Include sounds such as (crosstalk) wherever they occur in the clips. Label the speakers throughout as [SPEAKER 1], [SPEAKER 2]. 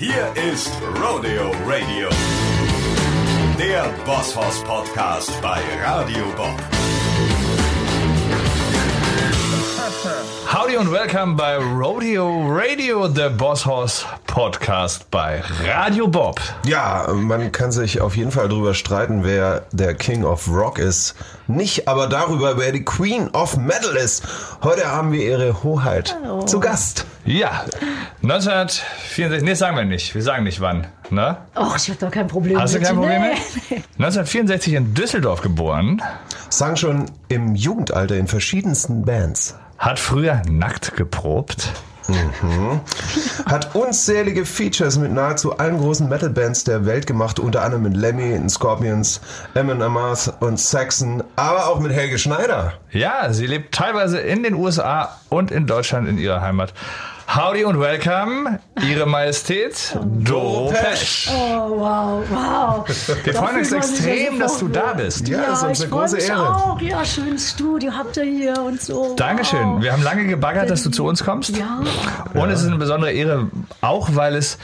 [SPEAKER 1] Hier ist Rodeo Radio, der Bosshaus Podcast bei Radio Bob.
[SPEAKER 2] Howdy und welcome bei Rodeo Radio, der Boss Horse Podcast bei Radio Bob.
[SPEAKER 3] Ja, man kann sich auf jeden Fall darüber streiten, wer der King of Rock ist. Nicht aber darüber, wer die Queen of Metal ist. Heute haben wir ihre Hoheit zu Gast.
[SPEAKER 2] Ja, 1964, nee, sagen wir nicht. Wir sagen nicht wann. Ne?
[SPEAKER 4] Och, ich hab da kein Problem
[SPEAKER 2] Hast du kein Problem
[SPEAKER 4] Nee. (laughs)
[SPEAKER 2] mit? 1964 in Düsseldorf geboren,
[SPEAKER 3] Sang schon im Jugendalter in verschiedensten Bands.
[SPEAKER 2] hat früher nackt geprobt.
[SPEAKER 3] Hat unzählige Features mit nahezu allen großen Metal-Bands der Welt gemacht, unter anderem mit Lemmy, den Scorpions, Emin Amarth und Saxon, aber auch mit Helge Schneider.
[SPEAKER 2] Ja, sie lebt teilweise in den USA und in Deutschland in ihrer Heimat. Howdy und welcome, Ihre Majestät Doro Pesch.
[SPEAKER 4] Oh, wow, wow.
[SPEAKER 2] Wir freuen uns
[SPEAKER 4] ja
[SPEAKER 2] extrem, dass du da bist.
[SPEAKER 3] Ja,
[SPEAKER 4] Ja,
[SPEAKER 3] das ist uns
[SPEAKER 4] ich
[SPEAKER 3] eine
[SPEAKER 4] freue
[SPEAKER 3] große
[SPEAKER 4] mich
[SPEAKER 3] Ehre.
[SPEAKER 4] auch. Ja, schönes Studio habt ihr hier und so.
[SPEAKER 2] Dankeschön.
[SPEAKER 4] Wow.
[SPEAKER 2] Wir haben lange gebaggert, dass du zu uns kommst.
[SPEAKER 4] Ja.
[SPEAKER 2] Und es ist eine besondere Ehre, auch weil es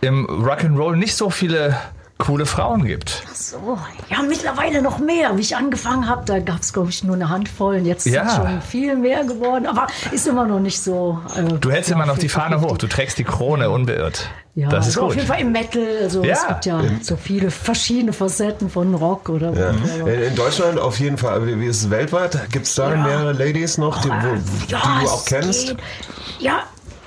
[SPEAKER 2] im Rock'n'Roll nicht so viele coole Frauen gibt.
[SPEAKER 4] So, ja, mittlerweile noch mehr. Wie ich angefangen habe, da gab es, glaube ich, nur eine Handvoll. Und jetzt
[SPEAKER 2] Ja.
[SPEAKER 4] ist schon viel mehr geworden. Aber ist immer noch nicht so. äh,
[SPEAKER 2] Du hältst
[SPEAKER 4] ja,
[SPEAKER 2] immer noch die
[SPEAKER 4] 50-50.
[SPEAKER 2] Fahne hoch. Du trägst die Krone unbeirrt.
[SPEAKER 4] Ja,
[SPEAKER 2] das ist
[SPEAKER 4] also
[SPEAKER 2] gut.
[SPEAKER 4] auf jeden Fall im Metal. Also
[SPEAKER 2] Ja.
[SPEAKER 4] es gibt ja so viele verschiedene Facetten von Rock oder
[SPEAKER 3] Ja.
[SPEAKER 4] whatever.
[SPEAKER 3] In, Deutschland auf jeden Fall. Aber wie ist es weltweit? Gibt es da
[SPEAKER 4] Ja.
[SPEAKER 3] mehrere Ladies noch, die, wo,
[SPEAKER 4] Ja,
[SPEAKER 3] die du auch kennst?
[SPEAKER 4] geht. Ja,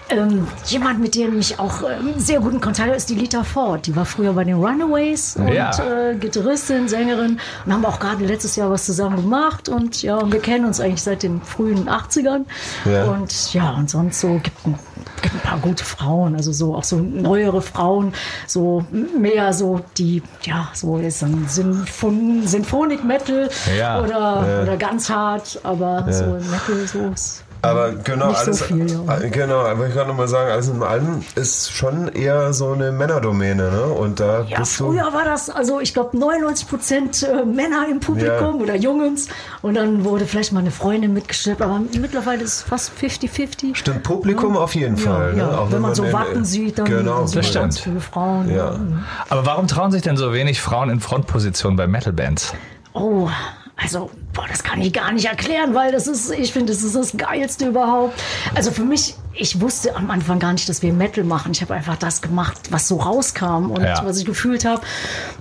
[SPEAKER 4] ähm, jemand, mit dem ich auch ähm, sehr guten Kontakt habe, ist die Lita Ford. Die war früher bei den Runaways und
[SPEAKER 2] Ja.
[SPEAKER 4] äh, Gitarristin, Sängerin und haben auch gerade letztes Jahr was zusammen gemacht. Und ja, und wir kennen uns eigentlich seit den frühen 80ern.
[SPEAKER 3] Ja.
[SPEAKER 4] Und ja, und sonst so gibt ein, gibt ein paar gute Frauen, also so auch so neuere Frauen, so mehr so die, ja, so ist dann Symphon Sinfonik Metal
[SPEAKER 2] Ja.
[SPEAKER 4] oder, oder ganz hart, aber so Metal so ist
[SPEAKER 3] Aber genau,
[SPEAKER 4] Nicht so
[SPEAKER 3] alles,
[SPEAKER 4] viel, ja.
[SPEAKER 3] äh, genau, aber ich kann noch mal sagen, alles in allem ist schon eher so eine Männerdomäne, ne? Und da
[SPEAKER 4] Ja,
[SPEAKER 3] bist du.
[SPEAKER 4] früher war das, also ich glaube 99 Prozent äh, Männer im Publikum
[SPEAKER 3] Ja.
[SPEAKER 4] oder Jungs und dann wurde vielleicht mal eine Freundin mitgeschleppt, aber mittlerweile ist es fast 50-50.
[SPEAKER 3] Stimmt, Publikum auf jeden Fall.
[SPEAKER 4] Ja,
[SPEAKER 3] ne? Auch
[SPEAKER 4] wenn man so
[SPEAKER 3] in-
[SPEAKER 4] Wacken sieht, dann
[SPEAKER 3] genau,
[SPEAKER 4] man
[SPEAKER 2] das
[SPEAKER 4] ganz viele Frauen.
[SPEAKER 3] Ja.
[SPEAKER 2] Aber warum trauen sich denn so wenig Frauen in Frontpositionen bei Metalbands?
[SPEAKER 4] Oh, also, boah, das kann ich gar nicht erklären, weil das ist, ich finde, das ist das Geilste überhaupt. Also für mich, ich wusste am Anfang gar nicht, dass wir Metal machen. Ich habe einfach das gemacht, was so rauskam und
[SPEAKER 2] Ja.
[SPEAKER 4] was ich gefühlt habe.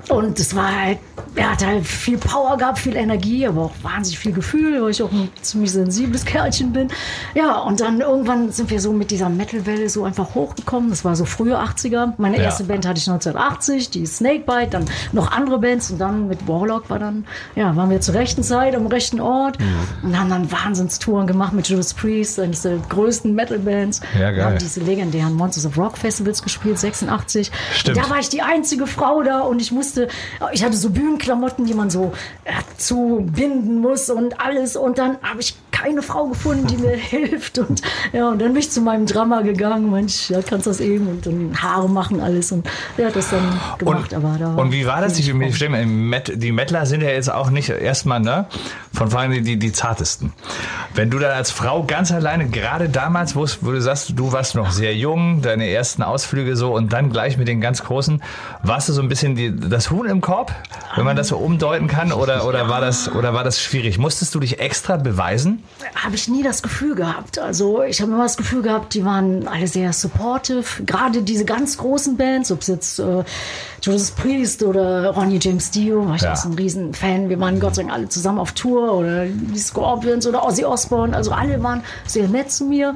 [SPEAKER 4] Und es war halt, er hat halt viel Power gehabt, viel Energie, aber auch wahnsinnig viel Gefühl, weil ich auch ein ziemlich sensibles Kerlchen bin. Ja, und dann irgendwann sind wir so mit dieser Metal-Welle so einfach hochgekommen. Das war so frühe 80er. Meine
[SPEAKER 2] Ja.
[SPEAKER 4] erste Band hatte ich 1980, die Snakebite, dann noch andere Bands und dann mit Warlock war dann, ja, waren wir zur rechten Zeit am rechten Ort und haben dann Wahnsinnstouren gemacht mit Judas Priest, eines der größten Metal-Bands.
[SPEAKER 2] Ja, geil.
[SPEAKER 4] Haben diese legendären Monsters of Rock Festivals gespielt, 86.
[SPEAKER 2] Stimmt.
[SPEAKER 4] Und da war ich die einzige Frau da und ich musste, ich hatte so Bühnenklamotten, die man so äh, zubinden muss und alles und dann habe ich keine Frau gefunden, die mir (laughs) hilft. Und ja, und dann bin ich zu meinem Drama gegangen, Mensch, ja, kannst das eben. Und dann Haare machen alles. Und hat das dann gemacht, aber da
[SPEAKER 2] und wie war das? Ich, ich die Mettler sind ja jetzt auch nicht erstmal, ne? Von vorne die, die, die zartesten. Wenn du dann als Frau ganz alleine, gerade damals, wo, du sagst, du warst noch sehr jung, deine ersten Ausflüge so und dann gleich mit den ganz Großen, warst du so ein bisschen die, das Huhn im Korb, wenn man das so umdeuten kann, oder, oder, war das, oder war das schwierig? Musstest du dich extra beweisen?
[SPEAKER 4] habe ich nie das Gefühl gehabt. Also ich habe immer das Gefühl gehabt, die waren alle sehr supportive. Gerade diese ganz großen Bands, ob es jetzt äh, Judas Priest oder Ronnie James Dio, war ich
[SPEAKER 2] Ja.
[SPEAKER 4] auch so ein Riesenfan. Wir waren Gott sei Dank alle zusammen auf Tour oder die Scorpions oder Ozzy Osbourne. Also alle waren sehr nett zu mir,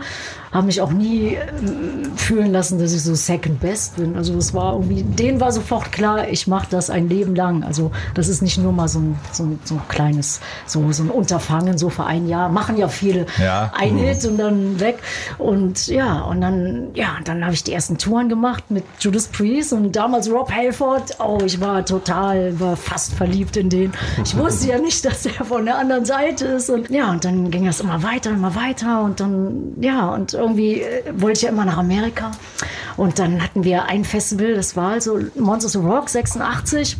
[SPEAKER 4] haben mich auch nie ähm, fühlen lassen, dass ich so second best bin. Also es war irgendwie, denen war sofort klar, ich mache das ein Leben lang. Also das ist nicht nur mal so ein, so ein, so ein kleines, so, so ein Unterfangen, so für ein Jahr. Machen ja viele
[SPEAKER 2] Ja.
[SPEAKER 4] ein Hit und dann weg. Und ja, und dann, ja, dann habe ich die ersten Touren gemacht mit Judas Priest und damals Rob Halford. Oh, ich war total, war fast verliebt in den. Ich wusste ja nicht, dass er von der anderen Seite ist. Und ja, und dann ging das immer weiter, immer weiter. Und dann, ja, und irgendwie äh, wollte ich ja immer nach Amerika. Und dann hatten wir ein Festival, das war also Monsters of Rock 86.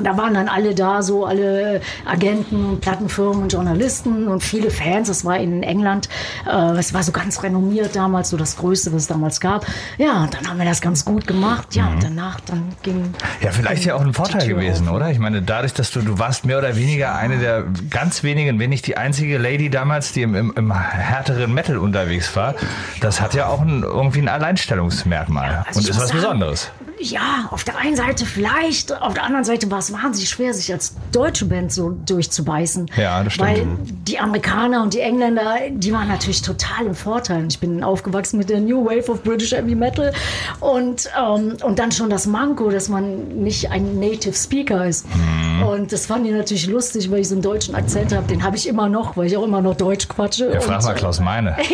[SPEAKER 4] da waren dann alle da, so alle Agenten und Plattenfirmen und Journalisten und viele Fans. Das war in England, äh, es war so ganz renommiert damals, so das Größte, was es damals gab. Ja, und dann haben wir das ganz gut gemacht. Ja, und danach dann ging.
[SPEAKER 2] Ja, vielleicht ja auch ein Vorteil gewesen,
[SPEAKER 4] auf.
[SPEAKER 2] oder? Ich meine, dadurch, dass du, du warst mehr oder weniger eine der ganz wenigen, wenn nicht die einzige Lady damals, die im, im, im härteren Metal unterwegs war, das hat ja auch ein, irgendwie ein Alleinstellungsmerkmal
[SPEAKER 4] Also
[SPEAKER 2] und ist was
[SPEAKER 4] sagen,
[SPEAKER 2] Besonderes.
[SPEAKER 4] Ja, auf der einen Seite vielleicht, auf der anderen Seite war es wahnsinnig schwer, sich als deutsche Band so durchzubeißen.
[SPEAKER 2] Ja, das stimmt.
[SPEAKER 4] Weil die Amerikaner und die Engländer, die waren natürlich total im Vorteil. Ich bin aufgewachsen mit der New Wave of British Heavy Metal und, ähm, und dann schon das Manko, dass man nicht ein Native Speaker ist.
[SPEAKER 2] Mhm.
[SPEAKER 4] Und das fand ich natürlich lustig, weil ich so einen deutschen Akzent habe. Den habe ich immer noch, weil ich auch immer noch Deutsch quatsche.
[SPEAKER 2] Ja, frag mal Klaus Meine. (laughs) (laughs)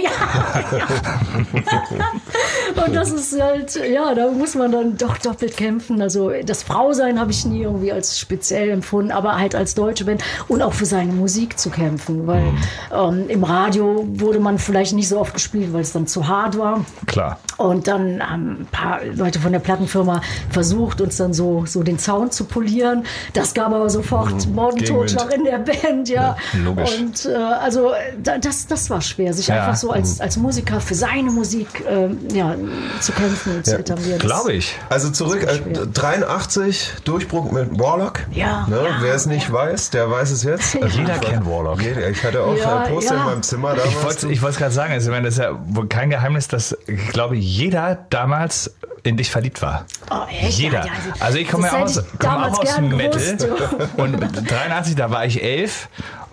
[SPEAKER 4] und das ist halt, ja, da muss man dann doch doppelt kämpfen. Also das Frausein habe ich nie irgendwie als speziell empfunden, aber halt als deutsche Band und auch für seine Musik zu kämpfen, weil
[SPEAKER 2] Mhm.
[SPEAKER 4] ähm, im Radio wurde man vielleicht nicht so oft gespielt, weil es dann zu hart war.
[SPEAKER 2] Klar.
[SPEAKER 4] Und dann haben ein paar Leute von der Plattenfirma versucht, uns dann so, so den Sound zu polieren. Das gab aber sofort Mordentotschlag in der Band, ja.
[SPEAKER 2] Mhm. Ja, logisch.
[SPEAKER 4] Und äh, also da- das, das war schwer, sich
[SPEAKER 2] Ja.
[SPEAKER 4] einfach so als, als Musiker für seine Musik äh, ja, zu kämpfen und zu etablieren.
[SPEAKER 2] Glaube ich.
[SPEAKER 3] Also zurück, äh,
[SPEAKER 4] war schwer.
[SPEAKER 3] 83, Durchbruch mit Warlock.
[SPEAKER 4] Ja,
[SPEAKER 3] Ne?
[SPEAKER 4] ja,
[SPEAKER 3] Wer es nicht weiß, der weiß es jetzt. (laughs) Also
[SPEAKER 2] Jeder kennt Warlock.
[SPEAKER 3] Jeder, ich hatte auch
[SPEAKER 4] Ja,
[SPEAKER 3] ein Poster
[SPEAKER 4] ja.
[SPEAKER 3] in meinem Zimmer damals.
[SPEAKER 2] Ich wollte es gerade sagen, also, ich meine, das ist ja wohl kein Geheimnis, dass ich glaube, jeder damals in dich verliebt war.
[SPEAKER 4] Oh, echt?
[SPEAKER 2] Jeder.
[SPEAKER 4] Ja, ja,
[SPEAKER 2] also ich komme ja aus,
[SPEAKER 4] damals
[SPEAKER 2] auch aus Metal.
[SPEAKER 4] gewusst, (laughs)
[SPEAKER 2] Und 83, da war ich elf.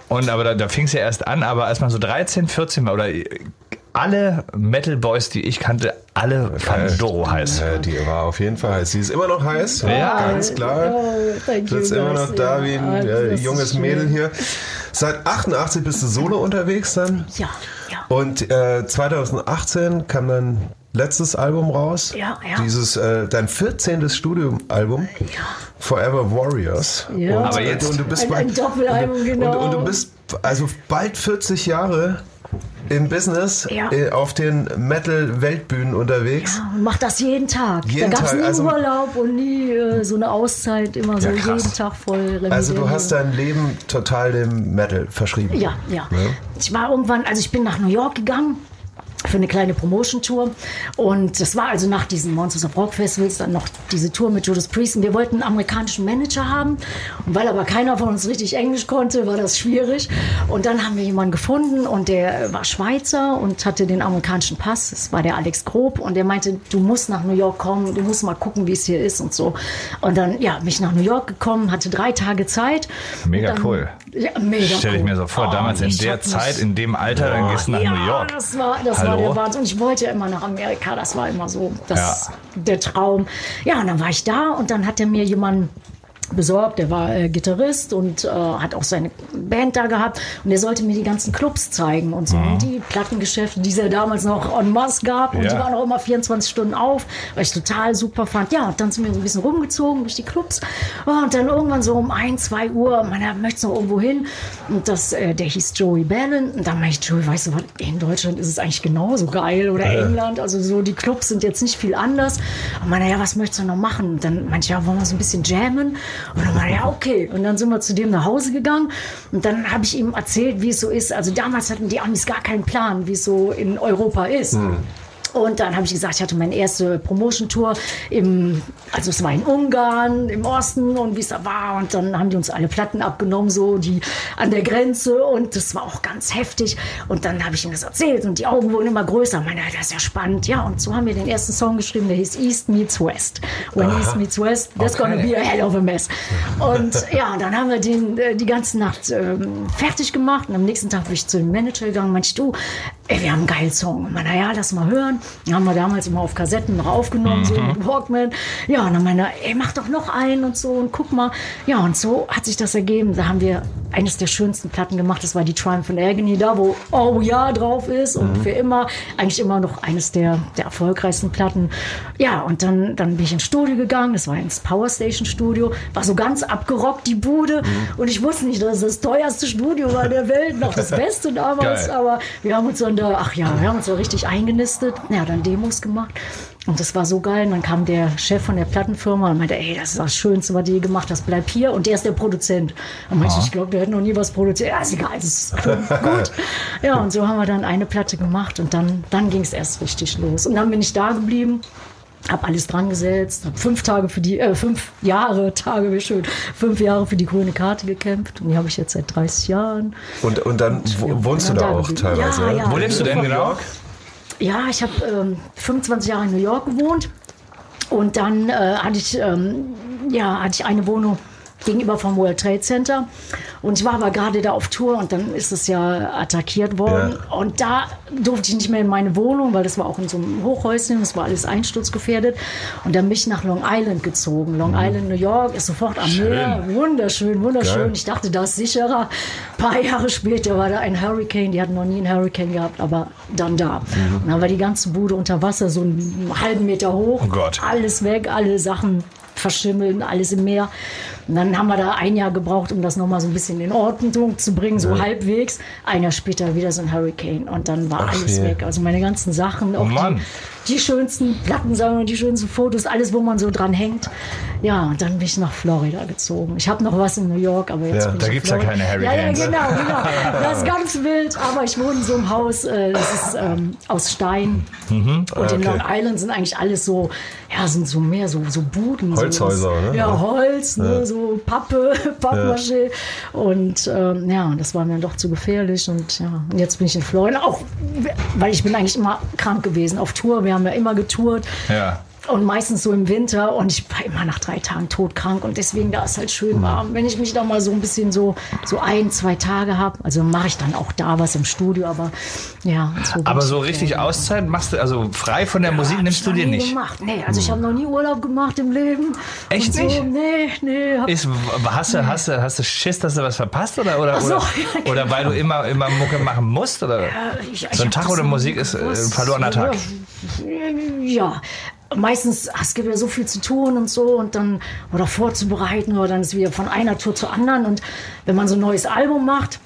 [SPEAKER 2] Und aber da, da fing es ja erst an, aber als man so 13, 14 war, oder alle Metal Boys, die ich kannte, alle fanden Doro heiß.
[SPEAKER 3] Ja, die war auf jeden Fall heiß. Sie ist immer noch heiß.
[SPEAKER 2] Ja.
[SPEAKER 3] ganz klar.
[SPEAKER 4] Oh,
[SPEAKER 3] Sitzt immer
[SPEAKER 4] guys.
[SPEAKER 3] noch da
[SPEAKER 4] Ja,
[SPEAKER 3] wie ein
[SPEAKER 4] also
[SPEAKER 3] äh,
[SPEAKER 4] das ist
[SPEAKER 3] junges. Mädel hier. Seit 88 bist du solo unterwegs dann.
[SPEAKER 4] Ja, ja.
[SPEAKER 3] Und äh, 2018 kam dann letztes Album raus.
[SPEAKER 4] Ja, ja.
[SPEAKER 3] Dieses, äh, dein 14. Studioalbum. Forever Warriors.
[SPEAKER 4] Ja.
[SPEAKER 3] Und,
[SPEAKER 2] Aber jetzt-
[SPEAKER 3] und du bist
[SPEAKER 4] Ein-
[SPEAKER 3] bei-
[SPEAKER 4] ein Doppelalbum,
[SPEAKER 3] und,
[SPEAKER 4] genau.
[SPEAKER 3] Und, und du bist also bald 40 Jahre im Business
[SPEAKER 4] Ja.
[SPEAKER 3] äh, auf den Metal-Weltbühnen unterwegs.
[SPEAKER 4] Ja, und mach das jeden Tag.
[SPEAKER 3] Jeden
[SPEAKER 4] da gab es nie
[SPEAKER 3] also-
[SPEAKER 4] Urlaub und nie äh, so eine Auszeit, immer so
[SPEAKER 3] Ja,
[SPEAKER 4] jeden Tag voll.
[SPEAKER 3] Also du hast dein Leben total dem Metal verschrieben.
[SPEAKER 4] Ja, ja. Ich war irgendwann, also ich bin nach New York gegangen für eine kleine Promotion-Tour. Und das war also nach diesen Monsters of Rock Festivals dann noch diese Tour mit Judas Priest. Und wir wollten einen amerikanischen Manager haben. Und weil aber keiner von uns richtig Englisch konnte, war das schwierig. Und dann haben wir jemanden gefunden und der war Schweizer und hatte den amerikanischen Pass. Das war der Alex Grob. Und der meinte, du musst nach New York kommen, du musst mal gucken, wie es hier ist und so. Und dann, ja, bin ich nach New York gekommen, hatte drei Tage Zeit.
[SPEAKER 2] Mega
[SPEAKER 4] dann,
[SPEAKER 2] cool.
[SPEAKER 4] Ja, mega
[SPEAKER 2] Stell ich mir so vor,
[SPEAKER 4] Oh,
[SPEAKER 2] damals in der Zeit, in dem Alter, dann gehst du nach
[SPEAKER 4] ja,
[SPEAKER 2] New York.
[SPEAKER 4] das war, das war
[SPEAKER 2] Hallo?
[SPEAKER 4] der Wahnsinn. Und ich wollte ja immer nach Amerika. Das war immer so das,
[SPEAKER 2] Ja.
[SPEAKER 4] der Traum. Ja, und dann war ich da und dann hat er mir jemanden besorgt, der war äh, Gitarrist und äh, hat auch seine Band da gehabt. Und der sollte mir die ganzen Clubs zeigen und so. Und die Plattengeschäfte, die es ja damals noch en masse gab. Und
[SPEAKER 2] Ja.
[SPEAKER 4] die waren auch immer 24 Stunden auf, weil ich total super fand. Ja, und dann sind wir so ein bisschen rumgezogen durch die Clubs. Oh, und dann irgendwann so um 1, 2 Uhr, man möchte noch irgendwo hin. Und das, äh, der hieß Joey Bannon. Und dann meinte ich, Joey, weißt du was, in Deutschland ist es eigentlich genauso geil oder? England, also so die Clubs sind jetzt nicht viel anders. Und meine, ja, was möchtest du noch machen? Und dann meinte ich, ja, wollen wir so ein bisschen jammen? Und dann er, ja, okay. Und dann sind wir zu dem nach Hause gegangen und dann habe ich ihm erzählt, wie es so ist. Also damals hatten die Amis gar keinen Plan, wie es so in Europa ist. Und dann habe ich gesagt, ich hatte meine erste Promotion-Tour im, also es war in Ungarn, im Osten und wie es da war. Und dann haben die uns alle Platten abgenommen, so die an der Grenze. Und das war auch ganz heftig. Und dann habe ich ihm das erzählt und die Augen wurden immer größer. Meine, das ist ja spannend. Ja, und so haben wir den ersten Song geschrieben, der hieß East Meets West. When East Meets West, that's
[SPEAKER 2] Okay.
[SPEAKER 4] gonna be a hell of a mess. Und ja, dann haben wir den äh, die ganze Nacht ähm, fertig gemacht. Und am nächsten Tag bin ich zu dem Manager gegangen und meinte, du, ey, wir haben einen geilen Song. Und meinte, ja, lass mal hören. Den haben wir damals immer auf Kassetten noch aufgenommen, so mit Walkman. Ja, und dann meinte er, ey, mach doch noch einen und so und guck mal. Ja, und so hat sich das ergeben. Da haben wir eines der schönsten Platten gemacht. Das war die Triumph and Agony, da wo Oh Ja drauf ist und für immer, eigentlich immer noch eines der, der erfolgreichsten Platten. Ja, und dann, dann bin ich ins Studio gegangen. Das war ins Power Station Studio. War so ganz abgerockt, die Bude. Und ich wusste nicht, dass es das teuerste Studio war der Welt, noch das (laughs) Beste damals.
[SPEAKER 2] Geil.
[SPEAKER 4] Aber wir haben uns dann da, ach ja, wir haben uns da richtig eingenistet. Ja, dann Demos gemacht. Und das war so geil. Und dann kam der Chef von der Plattenfirma und meinte, ey, das ist das Schönste, was ihr gemacht hast, bleib hier. Und der ist der Produzent. Und meinte, ich glaube, der hat noch nie was produziert. Ja, ist egal, das ist gut. (laughs) Ja, und so haben wir dann eine Platte gemacht und dann, dann ging es erst richtig los. Und dann bin ich da geblieben. Hab alles dran gesetzt, hab fünf Tage für die, äh, fünf Jahre, Tage, wie schön, fünf Jahre für die grüne Karte gekämpft und die habe ich jetzt seit 30 Jahren.
[SPEAKER 3] Und, und dann wo- wohnst du
[SPEAKER 4] Und
[SPEAKER 3] da auch teilweise?
[SPEAKER 4] Ja, ja.
[SPEAKER 2] Wo lebst du denn genau?
[SPEAKER 4] Ja, ich habe ähm, 25 Jahre in New York gewohnt und dann äh, hatte ich ähm, ja hatte ich eine Wohnung gegenüber vom World Trade Center und ich war aber gerade da auf Tour und dann ist es ja attackiert worden
[SPEAKER 3] Ja.
[SPEAKER 4] und da durfte ich nicht mehr in meine Wohnung, weil das war auch in so einem Hochhäuschen, das war alles einsturzgefährdet und dann bin ich nach Long Island gezogen. Long Island, New York ist sofort am Meer, wunderschön, wunderschön.
[SPEAKER 3] Geil.
[SPEAKER 4] Ich dachte, das ist sicherer. Ein paar Jahre später war da ein Hurricane, die hatten noch nie einen Hurricane gehabt, aber dann da. Und dann war die ganze Bude unter Wasser, so einen halben Meter hoch.
[SPEAKER 2] Oh Gott.
[SPEAKER 4] Alles weg, alle Sachen verschimmeln, alles im Meer. Und dann haben wir da ein Jahr gebraucht, um das nochmal so ein bisschen in Ordnung zu bringen, so halbwegs. Ein Jahr später wieder so ein Hurricane und dann war
[SPEAKER 3] Ach
[SPEAKER 4] alles
[SPEAKER 3] je.
[SPEAKER 4] weg. Also meine ganzen Sachen, auch
[SPEAKER 2] Mann.
[SPEAKER 4] die, die schönsten Plattensammlungen, die schönsten Fotos, alles, wo man so dran hängt. Ja, und dann bin ich nach Florida gezogen. Ich habe noch was in New York, aber jetzt
[SPEAKER 3] Ja,
[SPEAKER 4] bin
[SPEAKER 2] da
[SPEAKER 4] in
[SPEAKER 2] gibt's ja keine
[SPEAKER 4] Ja, ja,
[SPEAKER 2] Hurricanes.
[SPEAKER 4] genau, genau. Das ist ganz wild, aber ich wohne in so einem Haus, äh, das ist ähm, aus Stein.
[SPEAKER 2] Mhm.
[SPEAKER 4] Und in
[SPEAKER 3] Okay.
[SPEAKER 4] Long Island sind eigentlich alles so, ja, sind so mehr so, so Buden.
[SPEAKER 3] Holzhäuser,
[SPEAKER 4] so,
[SPEAKER 3] ne?
[SPEAKER 4] Ja,
[SPEAKER 3] Ja.
[SPEAKER 4] Holz, ne, so Pappe, (laughs) Pappmaché. Und ähm, ja, das war mir doch zu gefährlich. Und ja, und jetzt bin ich in Florida, auch weil ich bin eigentlich immer krank gewesen auf Tour. Wir haben ja immer getourt.
[SPEAKER 2] Ja.
[SPEAKER 4] Und meistens so im Winter und ich war immer nach drei Tagen todkrank und deswegen da ist halt schön warm. Wenn ich mich da mal so ein bisschen so, so ein, zwei Tage habe, also mache ich dann auch da was im Studio, aber ja. So
[SPEAKER 2] Aber so richtig
[SPEAKER 4] Florida.
[SPEAKER 2] Auszeit machst du, also frei von der Musik
[SPEAKER 4] Hab
[SPEAKER 2] nimmst du
[SPEAKER 4] noch
[SPEAKER 2] dir nicht.
[SPEAKER 4] Gemacht. Nee, also ich habe noch nie Urlaub gemacht im Leben.
[SPEAKER 2] Echt
[SPEAKER 4] so,
[SPEAKER 2] nicht?
[SPEAKER 4] Nee, nee. Hab,
[SPEAKER 2] Ist, hast, du, hast, du, hast du Schiss, dass du was verpasst? Oder, oder,
[SPEAKER 4] so,
[SPEAKER 2] oder, (laughs)
[SPEAKER 4] ja, genau.
[SPEAKER 2] oder weil du immer, immer Mucke machen musst? Oder?
[SPEAKER 4] ich- ich
[SPEAKER 2] so ein Tag ohne
[SPEAKER 4] noch
[SPEAKER 2] Musik ist äh, ein verlorener Tag.
[SPEAKER 4] Ja, meistens, es gibt ja so viel zu tun und so und dann, oder vorzubereiten oder dann ist wieder von einer Tour zur anderen. Und wenn man so ein neues Album macht,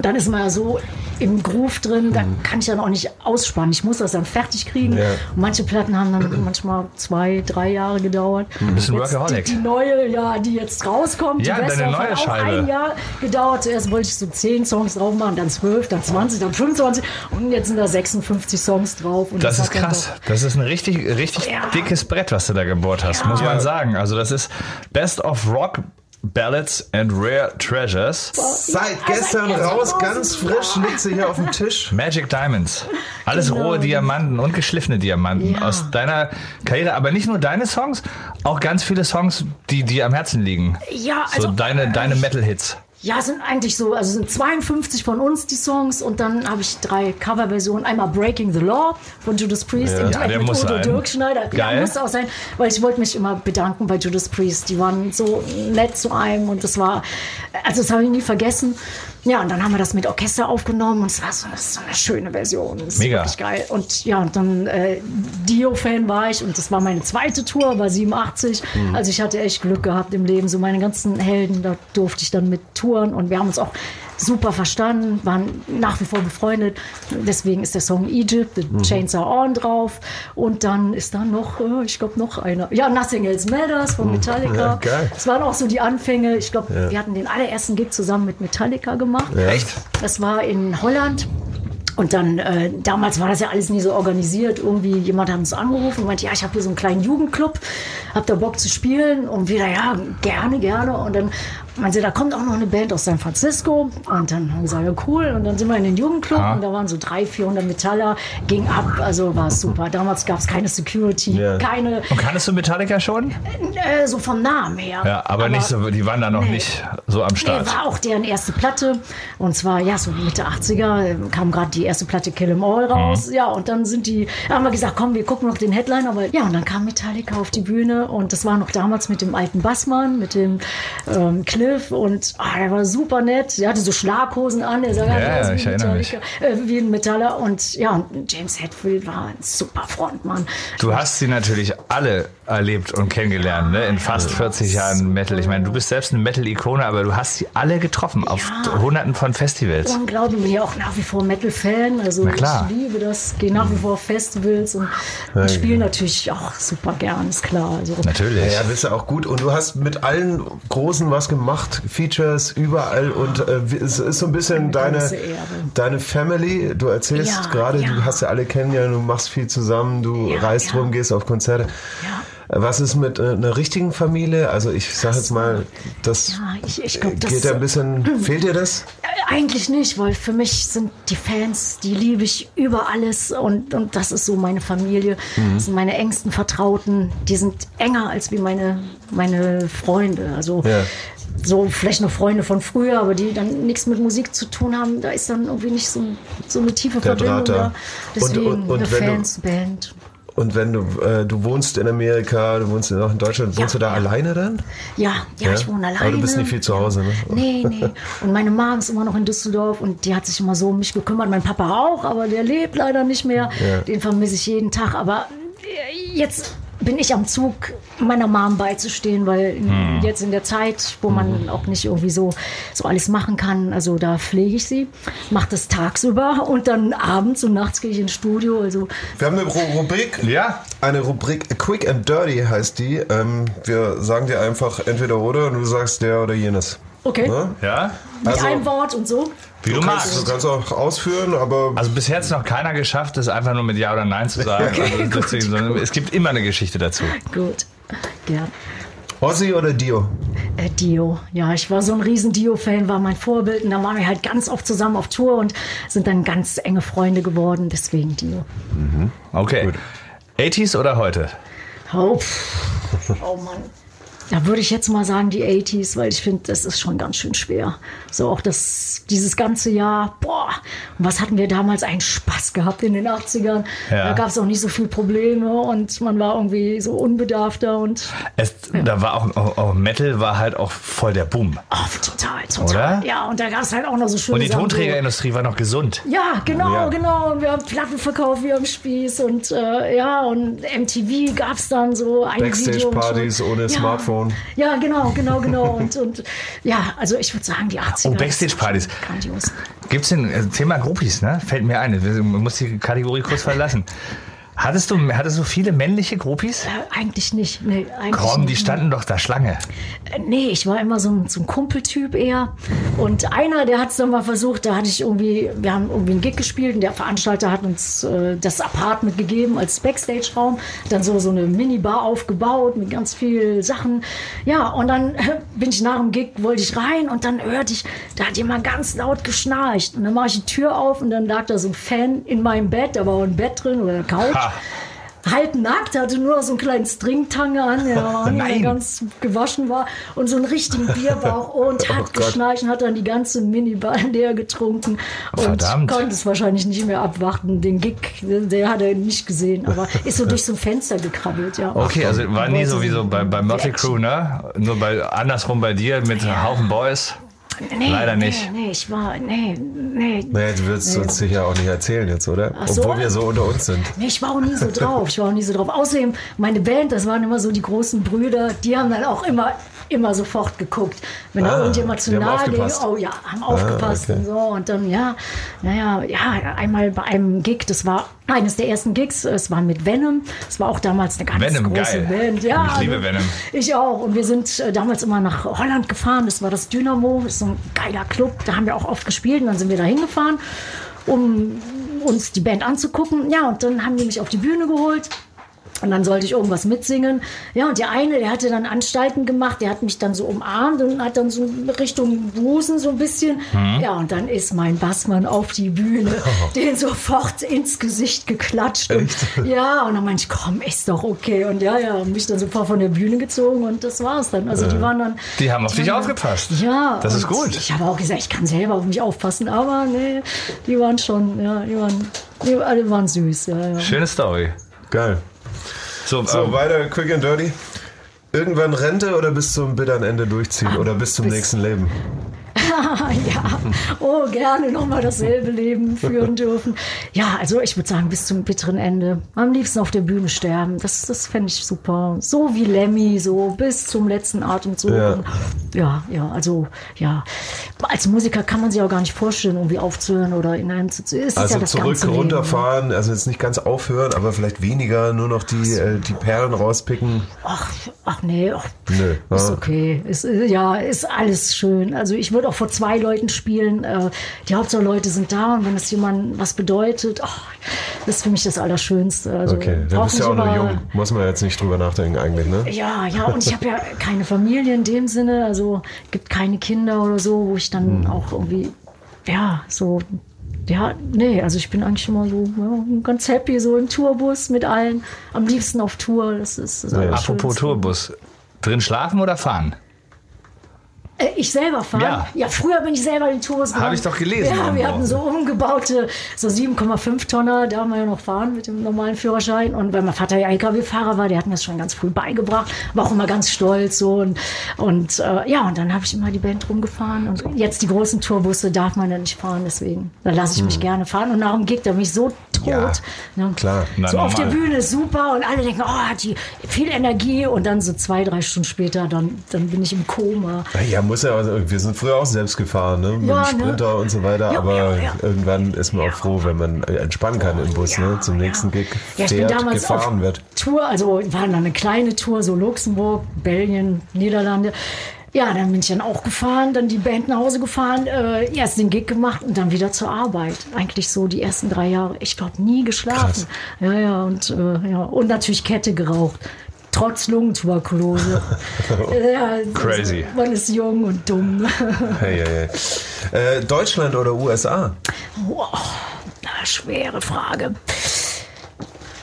[SPEAKER 4] dann ist man ja so im Groove drin, da kann ich dann auch nicht ausspannen. Ich muss das dann fertig kriegen.
[SPEAKER 3] Ja.
[SPEAKER 4] Und manche Platten haben dann manchmal zwei, drei Jahre gedauert.
[SPEAKER 2] Ein bisschen
[SPEAKER 4] Jetzt
[SPEAKER 2] Workaholic.
[SPEAKER 4] Die, die neue, ja, die jetzt rauskommt,
[SPEAKER 2] Ja,
[SPEAKER 4] die Best
[SPEAKER 2] deine
[SPEAKER 4] of,
[SPEAKER 2] neue
[SPEAKER 4] hat auch
[SPEAKER 2] Scheibe.
[SPEAKER 4] ein Jahr gedauert. Zuerst wollte ich so zehn Songs drauf machen, dann zwölf, dann 20, dann 25 und jetzt sind da 56 Songs drauf. Und
[SPEAKER 2] Das ist krass. Das ist ein richtig, richtig
[SPEAKER 4] Ja.
[SPEAKER 2] dickes Brett, was du da gebohrt hast, muss man sagen. Also das ist Best of Rock Ballads and Rare Treasures.
[SPEAKER 3] Seit gestern raus, ganz frisch, liegt sie hier auf dem Tisch.
[SPEAKER 2] Magic Diamonds. Alles
[SPEAKER 4] Genau.
[SPEAKER 2] rohe Diamanten und geschliffene Diamanten
[SPEAKER 4] Ja.
[SPEAKER 2] aus deiner Karriere. Aber nicht nur deine Songs, auch ganz viele Songs, die dir am Herzen liegen.
[SPEAKER 4] Ja,
[SPEAKER 2] So
[SPEAKER 4] also
[SPEAKER 2] deine, deine Metal-Hits.
[SPEAKER 4] Ja, es sind eigentlich so, also es sind 52 von uns die Songs und dann habe ich drei Coverversionen. Einmal Breaking the Law von Judas Priest
[SPEAKER 3] Ja.
[SPEAKER 4] im Duett
[SPEAKER 2] der
[SPEAKER 4] mit Udo
[SPEAKER 2] sein.
[SPEAKER 4] Dirkschneider.
[SPEAKER 2] Geil.
[SPEAKER 4] Ja, muss auch sein, weil ich wollte mich immer bedanken bei Judas Priest. Die waren so nett zu einem und das war, also das habe ich nie vergessen. Ja, und dann haben wir das mit Orchester aufgenommen und es war so, so eine schöne Version. Das
[SPEAKER 2] Mega.
[SPEAKER 4] wirklich geil. Und ja, und dann äh, Dio-Fan war ich und das war meine zweite Tour, war 87.
[SPEAKER 2] Mhm.
[SPEAKER 4] Also ich hatte echt Glück gehabt im Leben. So meine ganzen Helden, da durfte ich dann mit touren und wir haben uns auch super verstanden, waren nach wie vor befreundet. Deswegen ist der Song Egypt, The
[SPEAKER 2] Mhm.
[SPEAKER 4] Chains Are On drauf. Und dann ist da noch, äh, ich glaube, noch einer. Ja, Nothing Else Matters von Metallica.
[SPEAKER 3] Mhm. Ja, geil.
[SPEAKER 4] Das waren auch so die Anfänge. Ich glaube, wir hatten den allerersten Gig zusammen mit Metallica gemacht.
[SPEAKER 2] Echt?
[SPEAKER 4] Das war in Holland. Und dann, äh, damals war das ja alles nie so organisiert. Irgendwie jemand hat uns angerufen und meinte, ja, ich habe hier so einen kleinen Jugendclub, habt ihr Bock zu spielen? Und wieder, ja, gerne, gerne. Und dann meinte sie, da kommt auch noch eine Band aus San Francisco. Und dann haben wir gesagt, ja, cool. Und dann sind wir in den Jugendclub
[SPEAKER 2] Ah.
[SPEAKER 4] und da waren so 300, 400 Metaller, ging ab. Also war es super. Damals gab es keine Security,
[SPEAKER 3] Ja.
[SPEAKER 4] keine,
[SPEAKER 2] Und kannst du Metallica schon?
[SPEAKER 4] äh, so vom Namen her.
[SPEAKER 2] Ja, aber, nicht so, die waren da noch
[SPEAKER 4] Nee.
[SPEAKER 2] nicht so am
[SPEAKER 4] Nee,
[SPEAKER 2] Start.
[SPEAKER 4] war auch deren erste Platte. Und zwar, ja, so Mitte 80er äh, kam gerade die erste Platte Kill 'Em All raus. Ja, und dann sind die, haben wir gesagt, komm, wir gucken noch den Headliner. Aber ja, und dann kam Metallica auf die Bühne und das war noch damals mit dem alten Bassmann, mit dem ähm, Cliff. Cliff und ah, der war super nett. Der hatte so Schlaghosen an, der sah
[SPEAKER 2] Ja,
[SPEAKER 4] nicht aus
[SPEAKER 2] ja,
[SPEAKER 4] wie,
[SPEAKER 2] ich
[SPEAKER 4] ein
[SPEAKER 2] erinnere mich.
[SPEAKER 4] Metallica, äh, wie ein Metaller. Und ja, und James Hetfield war ein super Frontmann.
[SPEAKER 2] Du hast sie natürlich alle erlebt und kennengelernt, ne? In fast 40 Jahren Metal. Ich meine, du bist selbst eine Metal-Ikone, aber du hast sie alle getroffen auf
[SPEAKER 4] Ja.
[SPEAKER 2] hunderten von Festivals.
[SPEAKER 4] Unglaublich, bin ja auch nach wie vor Metal-Fan. Also
[SPEAKER 2] Na klar.
[SPEAKER 4] ich liebe das, gehe nach wie vor auf Festivals und, und spiele natürlich auch super gern, ist klar. Also,
[SPEAKER 2] Natürlich.
[SPEAKER 3] Ja, bist du auch gut. Und du hast mit allen Großen was gemacht, Features überall. Und äh, es ist so ein bisschen
[SPEAKER 4] Eine
[SPEAKER 3] deine, deine Family. Du erzählst
[SPEAKER 4] Ja,
[SPEAKER 3] gerade,
[SPEAKER 4] ja.
[SPEAKER 3] du hast ja alle kennengelernt, du machst viel zusammen, du
[SPEAKER 4] Ja,
[SPEAKER 3] reist rum, gehst auf Konzerte. Was ist mit äh, einer richtigen Familie? Also ich sag jetzt mal, das
[SPEAKER 4] Ja, ich, ich glaube, das
[SPEAKER 3] geht ja ein bisschen. (clears throat) Fehlt dir das?
[SPEAKER 4] Äh, Eigentlich nicht, weil für mich sind die Fans, die liebe ich über alles und, und das ist so meine Familie.
[SPEAKER 3] Mhm.
[SPEAKER 4] Das sind meine engsten Vertrauten. Die sind enger als wie meine, meine Freunde. Also
[SPEAKER 3] Ja.
[SPEAKER 4] So vielleicht noch Freunde von früher, aber die dann nichts mit Musik zu tun haben. Da ist dann irgendwie nicht so, so eine tiefe
[SPEAKER 3] Der
[SPEAKER 4] Verbindung
[SPEAKER 3] da.
[SPEAKER 4] da.
[SPEAKER 3] Und-
[SPEAKER 4] Deswegen
[SPEAKER 3] und- und
[SPEAKER 4] eine Fansband.
[SPEAKER 3] Und wenn du, äh, du wohnst in Amerika, du wohnst auch in Deutschland, wohnst
[SPEAKER 4] Ja,
[SPEAKER 3] du da
[SPEAKER 4] ja.
[SPEAKER 3] alleine dann?
[SPEAKER 4] Ja, ja,
[SPEAKER 3] Ja?
[SPEAKER 4] ich wohne alleine.
[SPEAKER 3] Aber du bist nicht viel zu Hause, ne?
[SPEAKER 4] Nee, nee. Und meine Mom ist immer noch in Düsseldorf und die hat sich immer so um mich gekümmert. Mein Papa auch, aber der lebt leider nicht mehr. Den vermisse ich jeden Tag. Aber jetzt bin ich am Zug, meiner Mom beizustehen, weil
[SPEAKER 3] Hm.
[SPEAKER 4] jetzt in der Zeit, wo man auch nicht irgendwie so, so alles machen kann, also da pflege ich sie, mache das tagsüber und dann abends und nachts gehe ich ins Studio. Also
[SPEAKER 3] Wir haben eine Ru- Rubrik.
[SPEAKER 2] Ja.
[SPEAKER 3] Eine Rubrik Quick and Dirty heißt die. Ähm, wir sagen dir einfach entweder oder und du sagst der oder jenes.
[SPEAKER 4] Okay,
[SPEAKER 3] Ne?
[SPEAKER 2] Ja?
[SPEAKER 4] mit
[SPEAKER 3] Also-
[SPEAKER 4] einem Wort und so.
[SPEAKER 2] Wie du,
[SPEAKER 3] Du kannst,
[SPEAKER 2] magst.
[SPEAKER 3] du kannst auch ausführen, aber
[SPEAKER 2] Also bisher hat es noch keiner geschafft, das einfach nur mit Ja oder Nein zu (laughs) sagen. Also deswegen, sondern es gibt immer eine Geschichte dazu.
[SPEAKER 4] Gut, gern.
[SPEAKER 3] Ozzy oder Dio?
[SPEAKER 4] Äh, Dio, ja, ich war so ein riesen Dio-Fan, war mein Vorbild und da waren wir halt ganz oft zusammen auf Tour und sind dann ganz enge Freunde geworden, deswegen Dio.
[SPEAKER 2] Okay. 80s oder heute?
[SPEAKER 4] Oh, pff. oh Mann. Da würde ich jetzt mal sagen die 80s, weil ich finde, das ist schon ganz schön schwer. So auch das, dieses ganze Jahr, boah, und was hatten wir damals einen Spaß gehabt in den 80ern.
[SPEAKER 2] Ja.
[SPEAKER 4] Da gab es auch nicht so viel Probleme und man war irgendwie so unbedarfter und
[SPEAKER 2] Es, Da war auch, auch, auch Metal war halt auch voll der Boom.
[SPEAKER 4] oh, total, total.
[SPEAKER 2] Oder?
[SPEAKER 4] Ja, und da gab es halt auch noch so schöne
[SPEAKER 2] Und die
[SPEAKER 4] Sachen,
[SPEAKER 2] Tonträgerindustrie war noch gesund.
[SPEAKER 4] Ja, genau,
[SPEAKER 3] Ja.
[SPEAKER 4] genau. Und wir haben Platten verkauft wie am Spieß und äh, ja, und MTV gab es dann so ein
[SPEAKER 3] Backstage-Partys ohne
[SPEAKER 4] ja.
[SPEAKER 3] Smartphone.
[SPEAKER 4] Ja, genau, genau, genau. und, und ja, also ich würde sagen, die 80er.
[SPEAKER 2] Oh,
[SPEAKER 4] das
[SPEAKER 2] Backstage-Partys.
[SPEAKER 4] Grandios.
[SPEAKER 2] Gibt's denn, äh, Thema Groupies, ne? Fällt mir ein. Man muss die Kategorie kurz verlassen. Hattest du, hattest du viele männliche Groupies?
[SPEAKER 4] Äh, eigentlich nicht. Nee, eigentlich
[SPEAKER 2] Komm, die standen doch da Schlange.
[SPEAKER 4] Äh, Nee, ich war immer so ein, so ein Kumpeltyp eher. Und einer, der hat es dann mal versucht, da hatte ich irgendwie, wir haben irgendwie einen Gig gespielt und der Veranstalter hat uns äh, das Apartment gegeben als Backstage-Raum. Dann so, so eine Minibar aufgebaut mit ganz viel Sachen. Ja, und dann äh, bin ich nach dem Gig, wollte ich rein und dann hörte ich, da hat jemand ganz laut geschnarcht. Und dann mache ich die Tür auf und dann lag da so ein Fan in meinem Bett, da war auch ein Bett drin oder eine Couch
[SPEAKER 2] Ha.
[SPEAKER 4] halb nackt, hatte nur so einen kleinen Stringtange an, (laughs) der
[SPEAKER 2] Nein.
[SPEAKER 4] ganz gewaschen war und so einen richtigen Bierbauch (laughs) und hat
[SPEAKER 3] Gott.
[SPEAKER 4] geschnarcht und hat dann die ganze Minibar (laughs) leer getrunken und
[SPEAKER 2] Verdammt.
[SPEAKER 4] konnte es wahrscheinlich nicht mehr abwarten. Den Gig, der hat er nicht gesehen, aber ist so durch so ein Fenster gekrabbelt, ja.
[SPEAKER 2] Okay, also war nie so wie so bei, bei Motley. Crue, ne? Nur bei, andersrum bei dir mit Haufen Boys.
[SPEAKER 4] Nee,
[SPEAKER 2] leider
[SPEAKER 4] nee,
[SPEAKER 2] nicht.
[SPEAKER 4] Nee, ich war, nee, nee.
[SPEAKER 3] Naja, du würdest uns sicher auch nicht erzählen jetzt, oder?
[SPEAKER 4] Ach so.
[SPEAKER 3] Obwohl wir so unter uns sind.
[SPEAKER 4] Nee, ich war auch nie so drauf. Ich war auch nie so drauf. Außerdem, meine Band, das waren immer so die großen Brüder, die haben dann auch immer, immer sofort geguckt. Wenn da
[SPEAKER 3] Ah,
[SPEAKER 4] irgendjemand zu nahe ging.
[SPEAKER 3] Ah,
[SPEAKER 4] oh ja, haben aufgepasst
[SPEAKER 3] okay.
[SPEAKER 4] und so. Und dann, ja, naja, ja, einmal bei einem Gig, das war eines der ersten Gigs, es war mit Venom. Es war auch damals eine ganz
[SPEAKER 2] Venom,
[SPEAKER 4] große
[SPEAKER 2] geil.
[SPEAKER 4] Band. Ja,
[SPEAKER 2] Ich liebe
[SPEAKER 4] also,
[SPEAKER 2] Venom.
[SPEAKER 4] Ich auch. Und wir sind äh, damals immer nach Holland gefahren. Das war das Dynamo, das ist so ein geiler Club. Da haben wir auch oft gespielt und dann sind wir da hingefahren, um uns die Band anzugucken. Ja, und dann haben die mich auf die Bühne geholt. Und dann sollte ich irgendwas mitsingen. Ja, und der eine, der hatte dann Anstalten gemacht, der hat mich dann so umarmt und hat dann so Richtung Busen so ein bisschen.
[SPEAKER 2] Mhm.
[SPEAKER 4] Ja, und dann ist mein Bassmann auf die Bühne, (laughs) den sofort ins Gesicht geklatscht. Und, (laughs) ja, und dann meinte ich, komm, ist doch okay. Und ja, ja, und mich dann sofort von der Bühne gezogen und das war's dann. Also die waren dann.
[SPEAKER 2] Die haben auf dich aufgepasst.
[SPEAKER 4] Ja.
[SPEAKER 2] Das ist gut.
[SPEAKER 4] Ich habe auch gesagt, ich kann selber auf mich aufpassen, aber nee, die waren schon, ja, die waren, die alle waren süß. Ja, ja.
[SPEAKER 2] Schöne Story.
[SPEAKER 3] Geil.
[SPEAKER 2] So,
[SPEAKER 3] So,
[SPEAKER 2] ähm,
[SPEAKER 3] weiter, quick and dirty. Irgendwann Rente oder bis zum bitteren Ende durchziehen oder bis zum
[SPEAKER 4] bis-
[SPEAKER 3] nächsten Leben? (laughs)
[SPEAKER 4] ja, oh, gerne nochmal dasselbe Leben führen (laughs) dürfen. Ja, also ich würde sagen, bis zum bitteren Ende. Am liebsten auf der Bühne sterben. Das, das fände ich super. So wie Lemmy, so bis zum letzten Atemzug.
[SPEAKER 3] Ja.
[SPEAKER 4] Ja, ja, also ja. Als Musiker kann man sich auch gar nicht vorstellen, irgendwie aufzuhören oder in einem zu. Ist
[SPEAKER 3] Also
[SPEAKER 4] ja das
[SPEAKER 3] zurück,
[SPEAKER 4] ganze Leben.
[SPEAKER 3] runterfahren, also jetzt nicht ganz aufhören, aber vielleicht weniger, nur noch die, äh, die Perlen rauspicken.
[SPEAKER 4] Ach, ach nee, ach,
[SPEAKER 3] Nö.
[SPEAKER 4] ist
[SPEAKER 3] ja.
[SPEAKER 4] okay. Ist, äh, ja, ist alles schön. Also ich würde auch vor zwei Leuten spielen. Äh, die Hauptsache-Leute sind da und wenn es jemandem was bedeutet, ach, das ist für mich das Allerschönste. Also,
[SPEAKER 3] Okay, dann bist du ja auch noch jung. Muss man jetzt nicht drüber nachdenken eigentlich, ne?
[SPEAKER 4] Ja, ja, und ich habe ja (laughs) keine Familie in dem Sinne, also gibt keine Kinder oder so, wo ich dann
[SPEAKER 3] Hm.
[SPEAKER 4] auch irgendwie, ja, so, ja, nee, also ich bin eigentlich immer so ja, ganz happy, so im Tourbus mit allen, am liebsten auf Tour, das ist das
[SPEAKER 3] Ja.
[SPEAKER 2] Apropos Tourbus. Drin schlafen oder fahren?
[SPEAKER 4] Äh, Ich selber fahren?
[SPEAKER 2] Ja.
[SPEAKER 4] Ja. früher bin ich selber in den Tourbus
[SPEAKER 2] Hab
[SPEAKER 4] gefahren.
[SPEAKER 2] ich doch gelesen
[SPEAKER 4] Ja, wir hatten so umgebaute, so 7,5 Tonner, da haben wir ja noch fahren mit dem normalen Führerschein. Und weil mein Vater ja LKW-Fahrer war, der hat mir das schon ganz früh beigebracht, war auch immer ganz stolz so. Und, und äh, ja, und dann habe ich immer die Band rumgefahren. Und jetzt die großen Tourbusse darf man ja nicht fahren, deswegen. Da lasse ich mich gerne fahren. Und nach dem Gig, da bin ich so tot.
[SPEAKER 3] Hm. Ja,
[SPEAKER 4] ne?
[SPEAKER 3] klar.
[SPEAKER 2] Na,
[SPEAKER 4] so auf der
[SPEAKER 2] normal.
[SPEAKER 4] Bühne ist super und alle denken, oh, hat die viel Energie. Und dann so zwei, drei Stunden später, dann, dann bin ich im Koma.
[SPEAKER 3] Ja, muss ja, also, wir sind früher auch selbst gefahren, ne? Mit
[SPEAKER 4] Ja,
[SPEAKER 3] dem
[SPEAKER 4] ne?
[SPEAKER 3] Sprinter und so weiter,
[SPEAKER 4] Ja,
[SPEAKER 3] aber
[SPEAKER 4] ja,
[SPEAKER 3] irgendwann ist man auch froh, wenn man äh, entspannen kann im Bus, ne? Zum nächsten Gig
[SPEAKER 4] Ja, ich bin damals
[SPEAKER 3] gefahren
[SPEAKER 4] auf
[SPEAKER 3] wird.
[SPEAKER 4] Tour, also war dann eine kleine Tour, so Luxemburg, Belgien, Niederlande. Ja, dann bin ich dann auch gefahren, dann die Band nach Hause gefahren, äh, erst den Gig gemacht und dann wieder zur Arbeit. Eigentlich so die ersten drei Jahre. Ich glaube, nie geschlafen. Ja, ja, und, äh, ja, und natürlich Kette geraucht. Trotz Lungentuberkulose. (laughs) ja, also,
[SPEAKER 2] Crazy.
[SPEAKER 4] Man ist jung und dumm.
[SPEAKER 3] Hey, hey, hey. Äh, Deutschland oder USA?
[SPEAKER 4] Wow, na, schwere Frage.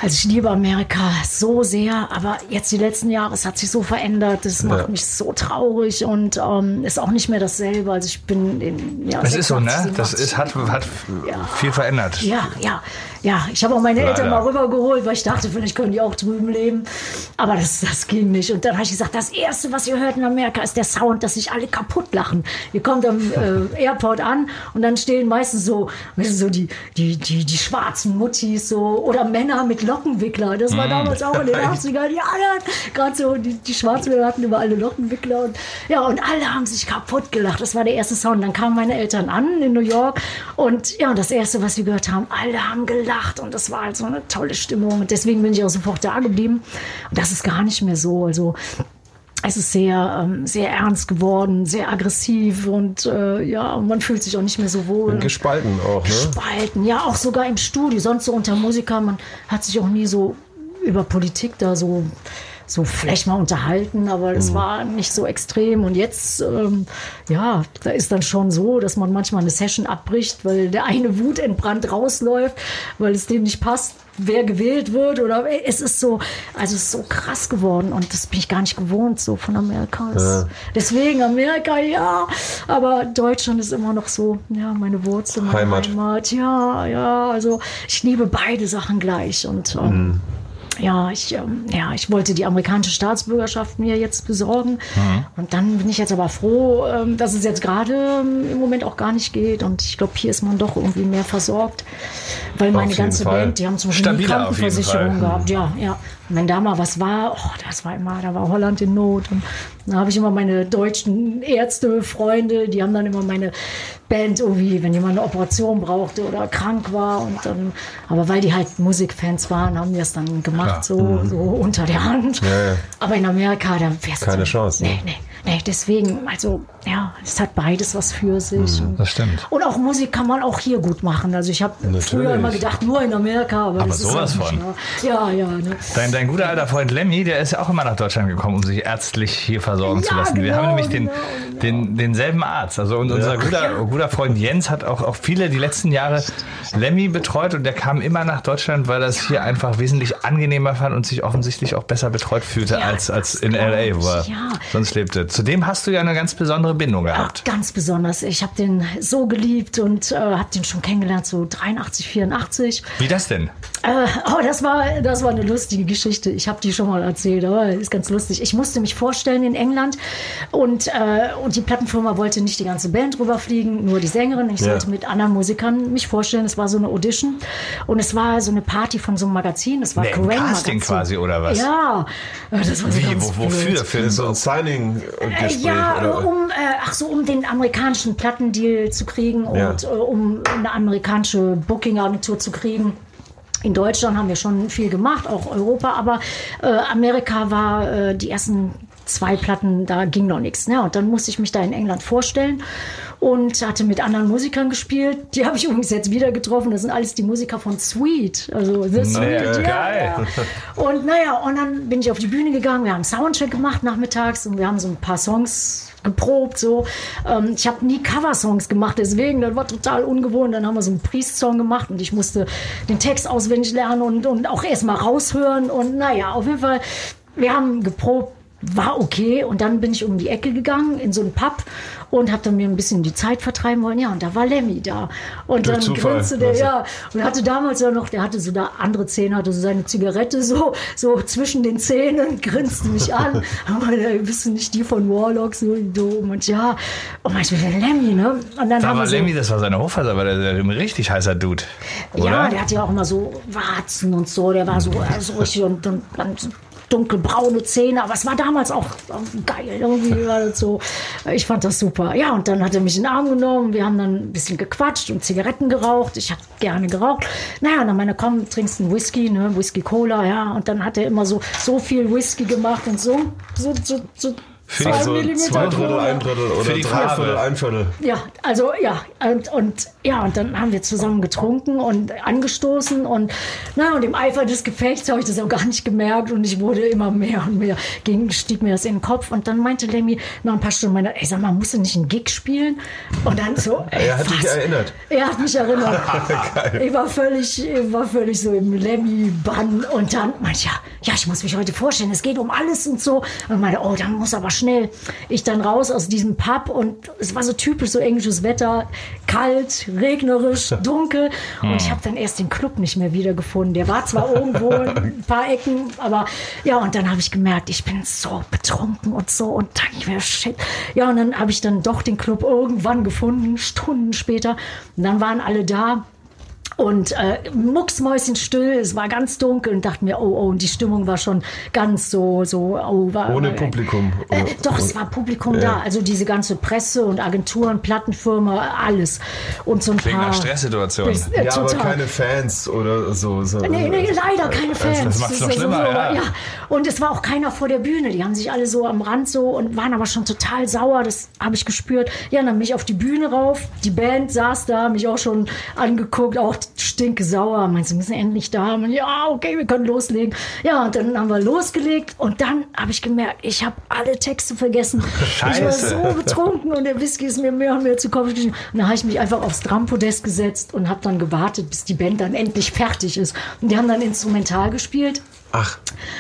[SPEAKER 4] Also ich liebe Amerika so sehr, aber jetzt die letzten Jahre, es hat sich so verändert, das macht
[SPEAKER 3] Ja.
[SPEAKER 4] mich so traurig und ähm, ist auch nicht mehr dasselbe. Also ich bin in ja,
[SPEAKER 2] Das ist so, ne?
[SPEAKER 4] 86,
[SPEAKER 2] Das ist, hat, hat
[SPEAKER 4] Ja.
[SPEAKER 2] viel verändert.
[SPEAKER 4] ja, ja, ja. Ich habe auch meine
[SPEAKER 2] Leider.
[SPEAKER 4] Eltern mal rübergeholt, weil ich dachte, vielleicht können die auch drüben leben. Aber das, das ging nicht. Und dann habe ich gesagt, das Erste, was ihr hört in Amerika, ist der Sound, dass sich alle kaputt lachen. Ihr kommt am (laughs) äh, Airport an und dann stehen meistens so, weißt du, so die, die, die, die schwarzen Muttis so oder Männer mit Lockenwickler. Das
[SPEAKER 2] Mm.
[SPEAKER 4] war damals auch in den 80ern. Ja, gerade so, die, die Schwarzmänner hatten immer alle Lockenwickler. Und, ja, und alle haben sich kaputt gelacht. Das war der erste Sound. Dann kamen meine Eltern an in New York und ja, und das Erste, was wir gehört haben, alle haben gelacht und das war halt so eine tolle Stimmung. Und deswegen bin ich auch sofort da geblieben. Und das ist gar nicht mehr so. Also es ist sehr, ähm, sehr ernst geworden, sehr aggressiv und äh, ja, man fühlt sich auch nicht mehr so wohl.
[SPEAKER 3] Gespalten auch, ne?
[SPEAKER 4] Spalten, ja, auch sogar im Studio. Sonst so unter Musikern, man hat sich auch nie so über Politik da so, so vielleicht mal unterhalten, aber das war nicht so extrem. Und jetzt, ähm, ja, da ist dann schon so, dass man manchmal eine Session abbricht, weil der eine wutentbrannt rausläuft, weil es dem nicht passt, wer gewählt wird. Oder es ist so, also es ist so krass geworden und das bin ich gar nicht gewohnt, so von Amerika. Es- Deswegen Amerika, ja, aber Deutschland ist immer noch so, ja, meine Wurzel, meine
[SPEAKER 3] Heimat.
[SPEAKER 4] Heimat. Ja, ja, also ich liebe beide Sachen gleich und ähm, ja, ich, ähm, ja, ich wollte die amerikanische Staatsbürgerschaft mir jetzt besorgen. Und dann bin ich jetzt aber froh, ähm, dass es jetzt gerade ähm, im Moment auch gar nicht geht. Und ich glaube, hier ist man doch irgendwie mehr versorgt. Weil meine ganze
[SPEAKER 3] Fall.
[SPEAKER 4] Band, die haben zum Beispiel Krankenversicherung gehabt. Ja, ja. Und wenn da mal was war, oh, das war immer, da war Holland in Not. Und da habe ich immer meine deutschen Ärzte, Freunde, die haben dann immer meine Band irgendwie, wenn jemand eine Operation brauchte oder krank war. Und dann, aber weil die halt Musikfans waren, haben die das dann gemacht,
[SPEAKER 2] Klar.
[SPEAKER 4] so, so unter der Hand.
[SPEAKER 3] Mhm. Ja, ja.
[SPEAKER 4] Aber in Amerika, da wär's
[SPEAKER 3] Keine
[SPEAKER 4] so,
[SPEAKER 3] Chance, ne?
[SPEAKER 4] Nee, nee, nee. Deswegen, also, ja, es hat beides was für sich.
[SPEAKER 2] Mhm, Das stimmt.
[SPEAKER 4] und auch Musik kann man auch hier gut machen. Also ich habe früher immer gedacht, nur in Amerika, aber,
[SPEAKER 2] Aber
[SPEAKER 4] das
[SPEAKER 2] sowas von.
[SPEAKER 4] nicht, Ja, ja. Ne?
[SPEAKER 2] Dein, dein guter alter Freund Lemmy, der ist ja auch immer nach Deutschland gekommen, um sich ärztlich hier versorgen zu
[SPEAKER 4] Ja,
[SPEAKER 2] lassen. Wir
[SPEAKER 4] genau,
[SPEAKER 2] haben nämlich den,
[SPEAKER 4] genau,
[SPEAKER 2] den, denselben Arzt. Also und unser guter, guter Freund Jens hat auch, auch viele die letzten Jahre Lemmy betreut und der kam immer nach Deutschland, weil er es hier einfach wesentlich angenehmer fand und sich offensichtlich auch besser betreut fühlte
[SPEAKER 4] Ja,
[SPEAKER 2] als, als in LA, wo er
[SPEAKER 4] ja.
[SPEAKER 2] sonst lebte. Zudem hast du ja eine ganz besondere Bindung gehabt.
[SPEAKER 4] ganz besonders. Ich habe den so geliebt und äh, habe den schon kennengelernt, so 83, 84.
[SPEAKER 2] Wie das denn?
[SPEAKER 4] Äh, oh, das war, das war eine lustige Geschichte. Ich habe die schon mal erzählt, aber ist ganz lustig. Ich musste mich vorstellen in England und, äh, und die Plattenfirma wollte nicht die ganze Band rüberfliegen, nur die Sängerin. Ich
[SPEAKER 3] Ja.
[SPEAKER 4] sollte mit anderen Musikern mich vorstellen. Es war so eine Audition und es war so eine Party von so einem Magazin. Das war
[SPEAKER 2] Nee, ein
[SPEAKER 4] Kerrang!
[SPEAKER 2] Casting
[SPEAKER 4] Magazin.
[SPEAKER 2] quasi, oder was?
[SPEAKER 4] Ja, Äh, das war so
[SPEAKER 2] Wie,
[SPEAKER 4] ganz
[SPEAKER 2] wo, wofür?
[SPEAKER 4] blöd.
[SPEAKER 2] Für
[SPEAKER 3] So ein Signing-Gespräch.
[SPEAKER 4] Ja,
[SPEAKER 3] oder?
[SPEAKER 4] um, äh, ach so, um den amerikanischen Plattendeal zu kriegen
[SPEAKER 3] Ja.
[SPEAKER 4] und äh, um eine amerikanische Booking-Agentur zu kriegen. In Deutschland haben wir schon viel gemacht, auch Europa, aber äh, Amerika war äh, die ersten zwei Platten, da ging noch nichts. Ne? Und dann musste ich mich da in England vorstellen und hatte mit anderen Musikern gespielt. Die (laughs) habe ich übrigens jetzt wieder getroffen. Das sind alles die Musiker von Sweet. Also The Sweet, ja,
[SPEAKER 2] geil.
[SPEAKER 4] ja. Und naja, und dann bin ich auf die Bühne gegangen. Wir haben Soundcheck gemacht nachmittags und wir haben so ein paar Songs geprobt. So. Ähm, ich habe nie Coversongs gemacht, deswegen, das war total ungewohnt. Dann haben wir so einen Priest-Song gemacht und ich musste den Text auswendig lernen und, und auch erstmal raushören. Und naja, auf jeden Fall, wir haben geprobt war okay und dann bin ich um die Ecke gegangen in so einen Pub und habe dann mir ein bisschen die Zeit vertreiben wollen. Ja, und da war Lemmy da. Und
[SPEAKER 3] Durch
[SPEAKER 4] dann
[SPEAKER 3] Zufall,
[SPEAKER 4] grinste der, ja, und hatte damals ja noch, der hatte so da andere Zähne, hatte so seine Zigarette so, so zwischen den Zähnen, (laughs) grinste mich an. Und meinte, bist du nicht die von Warlock? So, so. Und ja, und manchmal der Lemmy, ne? Und dann
[SPEAKER 2] Da
[SPEAKER 4] haben
[SPEAKER 2] war
[SPEAKER 4] so,
[SPEAKER 2] Lemmy, das war seine Hochphase, aber der, der ein richtig heißer Dude. Oder?
[SPEAKER 4] ja, der hatte ja auch immer so Warzen und so. Der war so, äh, so richtig und, und dann so dunkelbraune Zähne. Aber es war damals auch, geil. Irgendwie (laughs) war das so. Ich fand das super. Ja, und dann hat er mich in den Arm genommen. Wir haben dann ein bisschen gequatscht und Zigaretten geraucht. Ich habe gerne geraucht. Naja, und dann meine, komm, trinkst einen Whisky, ne? Whisky Cola, ja. Und dann hat er immer so, so viel Whisky gemacht und so, so, so, so
[SPEAKER 2] Für
[SPEAKER 4] zwei
[SPEAKER 2] die
[SPEAKER 3] so
[SPEAKER 4] Millimeter
[SPEAKER 3] zwei Drittel, ein Drittel
[SPEAKER 2] Für
[SPEAKER 3] oder
[SPEAKER 2] die
[SPEAKER 3] drei. Viertel, ein Viertel.
[SPEAKER 4] Ja, also ja, und, und ja, und dann haben wir zusammen getrunken und angestoßen und na und im Eifer des Gefechts habe ich das auch gar nicht gemerkt und ich wurde immer mehr und mehr ging stieg mir das in den Kopf und dann meinte Lemmy nach ein paar Stunden meinte, ey sag mal, musst du nicht einen Gig spielen? Und dann so, (laughs) ey,
[SPEAKER 3] Er hat dich
[SPEAKER 4] was?
[SPEAKER 3] erinnert.
[SPEAKER 4] Er hat mich erinnert. (laughs) ich war völlig, ich war völlig so im Lemmy-Bann. Und dann meinte ich, ja, ja, ich muss mich heute vorstellen, es geht um alles und so. Und meinte, oh, dann muss aber schnell. Ich dann raus aus diesem Pub und es war so typisch so englisches Wetter, kalt, regnerisch, dunkel. Und ich habe dann erst den Club nicht mehr wiedergefunden. Der war zwar (laughs) irgendwo in ein paar Ecken, aber ja, und dann habe ich gemerkt, ich bin so betrunken und so. Und dann ich mir, shit. Ja, und dann habe ich dann doch den Club irgendwann gefunden, Stunden später. Und dann waren alle da. Und äh, mucksmäuschenstill, es war ganz dunkel und dachte mir, oh, oh, und die Stimmung war schon ganz so, so, oh, war,
[SPEAKER 3] Ohne
[SPEAKER 4] war,
[SPEAKER 3] Publikum.
[SPEAKER 4] Äh, doch, es war Publikum
[SPEAKER 3] Ja.
[SPEAKER 4] da. Also diese ganze Presse und Agenturen, Plattenfirma, alles. Und so ein
[SPEAKER 2] Wegen
[SPEAKER 4] paar.
[SPEAKER 2] einer Stresssituation.
[SPEAKER 4] Bis- äh,
[SPEAKER 3] Ja, aber
[SPEAKER 4] total.
[SPEAKER 3] keine Fans oder so. so.
[SPEAKER 4] Nee, nee, leider keine Fans.
[SPEAKER 2] das macht's noch
[SPEAKER 4] ist
[SPEAKER 2] schlimmer, ja.
[SPEAKER 4] Und es war auch keiner vor der Bühne. Die haben sich alle so am Rand so und waren aber schon total sauer. Das habe ich gespürt. Ja, dann bin ich auf die Bühne rauf. Die Band saß da, mich auch schon angeguckt, auch stinke sauer. Meinst du, wir müssen endlich da? Und ja, okay, wir können loslegen. Ja, und dann haben wir losgelegt und dann habe ich gemerkt, ich habe alle Texte vergessen. Ich war
[SPEAKER 2] Scheiße.
[SPEAKER 4] so betrunken und der Whisky ist mir mehr und mehr zu Kopf gestiegen. Und dann habe ich mich einfach aufs Drampodest gesetzt und habe dann gewartet, bis die Band dann endlich fertig ist. Und die haben dann instrumental gespielt.
[SPEAKER 3] Ach,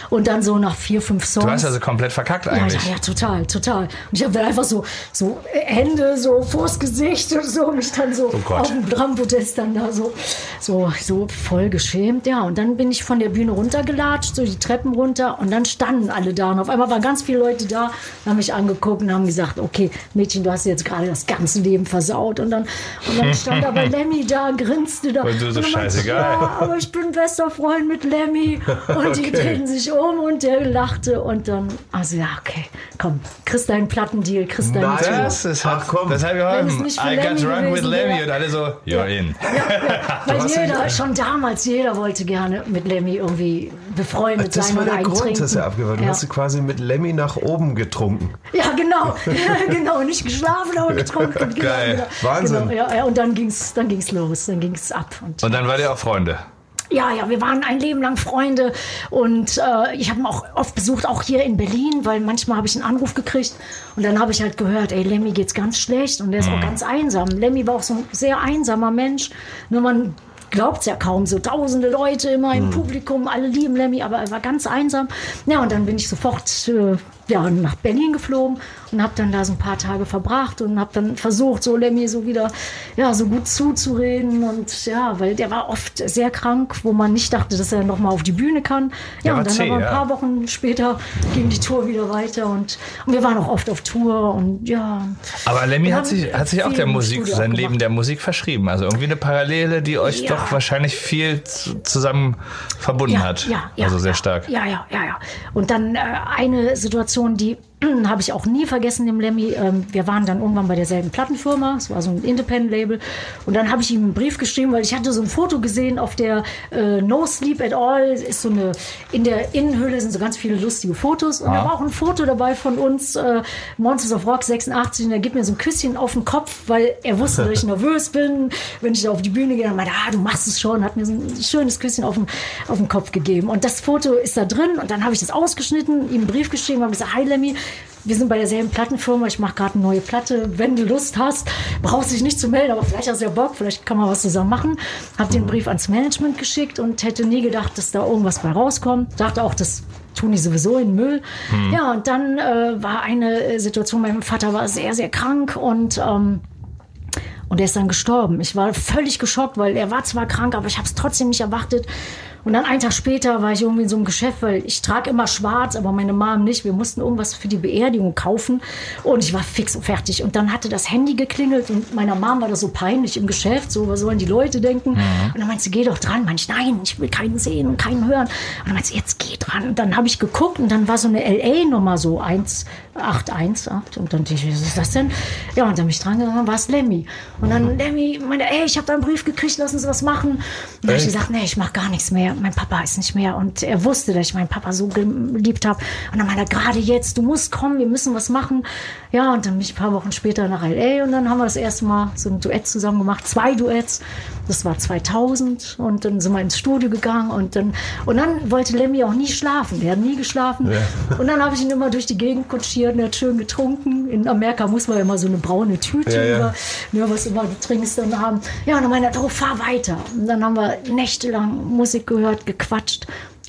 [SPEAKER 4] Und dann so nach vier, fünf Songs.
[SPEAKER 2] Du hast also komplett verkackt
[SPEAKER 4] ja,
[SPEAKER 2] eigentlich.
[SPEAKER 4] ja, ja, total, total. Und ich habe dann einfach so, so Hände so vors Gesicht und so, mich dann so
[SPEAKER 2] Oh
[SPEAKER 4] auf dem Drampodest dann da so, so, so voll geschämt. Ja, und dann bin ich von der Bühne runtergelatscht, so die Treppen runter und dann standen alle da. Und auf einmal waren ganz viele Leute da, haben mich angeguckt und haben gesagt, okay, Mädchen, du hast jetzt gerade das ganze Leben versaut. Und dann, und dann stand aber (laughs) Lemmy da, grinste da.
[SPEAKER 2] Und du so,
[SPEAKER 4] meinte ich,
[SPEAKER 2] scheißegal.
[SPEAKER 4] Ja, aber ich bin bester Freund mit Lemmy. (laughs) Und die drehten sich um und der lachte und dann, also ja, okay, komm, kriegst deinen Plattendeal, kriegst deine
[SPEAKER 3] Nein.
[SPEAKER 4] Tour.
[SPEAKER 2] Das, ist,
[SPEAKER 3] Ach, komm.
[SPEAKER 2] das hat
[SPEAKER 4] es
[SPEAKER 2] geholfen.
[SPEAKER 4] nicht für
[SPEAKER 2] I got
[SPEAKER 4] Lemmy
[SPEAKER 2] drunk with Lemmy
[SPEAKER 4] wäre.
[SPEAKER 2] und alle so, you're in. (laughs)
[SPEAKER 4] Weil
[SPEAKER 3] hast
[SPEAKER 4] jeder, schon damals, jeder wollte gerne mit Lemmy irgendwie befreundet
[SPEAKER 3] das
[SPEAKER 4] sein
[SPEAKER 3] war
[SPEAKER 4] und
[SPEAKER 3] der Grund,
[SPEAKER 4] trinken.
[SPEAKER 3] dass er abgewandt Du
[SPEAKER 4] ja.
[SPEAKER 3] hast quasi mit Lemmy nach oben getrunken.
[SPEAKER 4] ja, genau, (laughs) (laughs) genau, nicht geschlafen, aber getrunken.
[SPEAKER 2] Geil.
[SPEAKER 4] Genau,
[SPEAKER 3] Wahnsinn.
[SPEAKER 4] Genau, ja, ja, und dann ging's, dann ging's los, dann ging's ab. Und
[SPEAKER 2] Und dann war der auch Freunde.
[SPEAKER 4] Ja, ja, wir waren ein Leben lang Freunde und äh, ich habe ihn auch oft besucht, auch hier in Berlin, weil manchmal habe ich einen Anruf gekriegt und dann habe ich halt gehört, ey, Lemmy geht's ganz schlecht und der ist auch ganz einsam. Lemmy war auch so ein sehr einsamer Mensch. Nur man glaubt's ja kaum, so tausende Leute immer im Publikum, alle lieben Lemmy, aber er war ganz einsam. Ja, und dann bin ich sofort äh, ja, nach Berlin geflogen und habe dann da so ein paar Tage verbracht und habe dann versucht, so Lemmy so wieder ja, so gut zuzureden und ja, weil der war oft sehr krank, wo man nicht dachte, dass er noch mal auf die Bühne kann. Ja,
[SPEAKER 2] war
[SPEAKER 4] und dann
[SPEAKER 2] zäh,
[SPEAKER 4] aber ein
[SPEAKER 2] ja.
[SPEAKER 4] paar Wochen später ging die Tour wieder weiter und, und wir waren auch oft auf Tour und ja.
[SPEAKER 2] Aber Lemmy hat sich, hat sich auch der Musik, sein Leben der Musik verschrieben. Also irgendwie eine Parallele, die euch
[SPEAKER 4] Ja.
[SPEAKER 2] doch wahrscheinlich viel zu, zusammen verbunden hat.
[SPEAKER 4] Ja, ja,
[SPEAKER 2] also sehr
[SPEAKER 4] ja,
[SPEAKER 2] stark.
[SPEAKER 4] Ja, ja, ja, ja. Und dann äh, eine Situation, die (clears throat) habe ich auch nie vergessen, dem Lemmy. Ähm, wir waren dann irgendwann bei derselben Plattenfirma, es war so ein Independent-Label. Und dann habe ich ihm einen Brief geschrieben, weil ich hatte so ein Foto gesehen auf der äh, No Sleep at All. Ist so eine, in der Innenhülle sind so ganz viele lustige Fotos. Und da war auch ein Foto dabei von uns, äh, Monsters of Rock 86. Und er gibt mir so ein Küsschen auf den Kopf, weil er wusste, dass ich (laughs) nervös bin, wenn ich da auf die Bühne gehe. Dann meinte ah, du machst es schon. Hat mir so ein schönes Küsschen auf den, auf den Kopf gegeben. Und das Foto ist da drin. Und dann habe ich das ausgeschnitten, ihm einen Brief geschrieben, habe gesagt, hi Lemmy, wir sind bei derselben Plattenfirma, ich mache gerade eine neue Platte. Wenn du Lust hast, brauchst dich nicht zu melden, aber vielleicht hast du ja Bock, vielleicht kann man was zusammen machen. Habe den Brief ans Management geschickt und hätte nie gedacht, dass da irgendwas bei rauskommt. Dachte auch, das tun die sowieso in den Müll. Ja, und dann äh, war eine äh, Situation, mein Vater war sehr, sehr krank und ähm, und er ist dann gestorben. Ich war völlig geschockt, weil er war zwar krank, aber ich habe es trotzdem nicht erwartet. Und dann einen Tag später war ich irgendwie in so einem Geschäft, weil ich trage immer schwarz, aber meine Mom nicht. Wir mussten irgendwas für die Beerdigung kaufen und ich war fix und fertig. Und dann hatte das Handy geklingelt und meiner Mom war das so peinlich im Geschäft, so was sollen die Leute denken. Und dann meinte sie, geh doch dran. Meinte ich, nein, ich will keinen sehen und keinen hören. Und dann meinte sie, jetzt geh dran. Und dann habe ich geguckt und dann war so eine LA-Nummer so 1818 und dann dachte ich, was ist das denn? Ja, und dann bin ich dran gegangen, war es Lemmy. Und dann Lemmy meinte, ey, ich habe da einen Brief gekriegt, lass uns was machen. Und dann habe ich gesagt, nee, ich mache gar nichts mehr. Mein Papa ist nicht mehr. Und er wusste, dass ich meinen Papa so geliebt habe. Und dann meinte er, gerade jetzt, du musst kommen, wir müssen was machen. Ja, und dann bin ich ein paar Wochen später nach LA und dann haben wir das erste Mal so ein Duett zusammen gemacht, zwei Duetts. Das war 2000 und dann sind wir ins Studio gegangen und dann, und dann wollte Lemmy auch nie schlafen. Der hat nie geschlafen. Und dann habe ich ihn immer durch die Gegend kutschiert und er hat schön getrunken. In Amerika muss man ja immer so eine braune Tüte
[SPEAKER 3] Ja, ja.
[SPEAKER 4] über, ne, was immer du trinkst dann haben. Ja, und dann meinte er, oh, fahr weiter. Und dann haben wir nächtelang Musik gehört, gequatscht.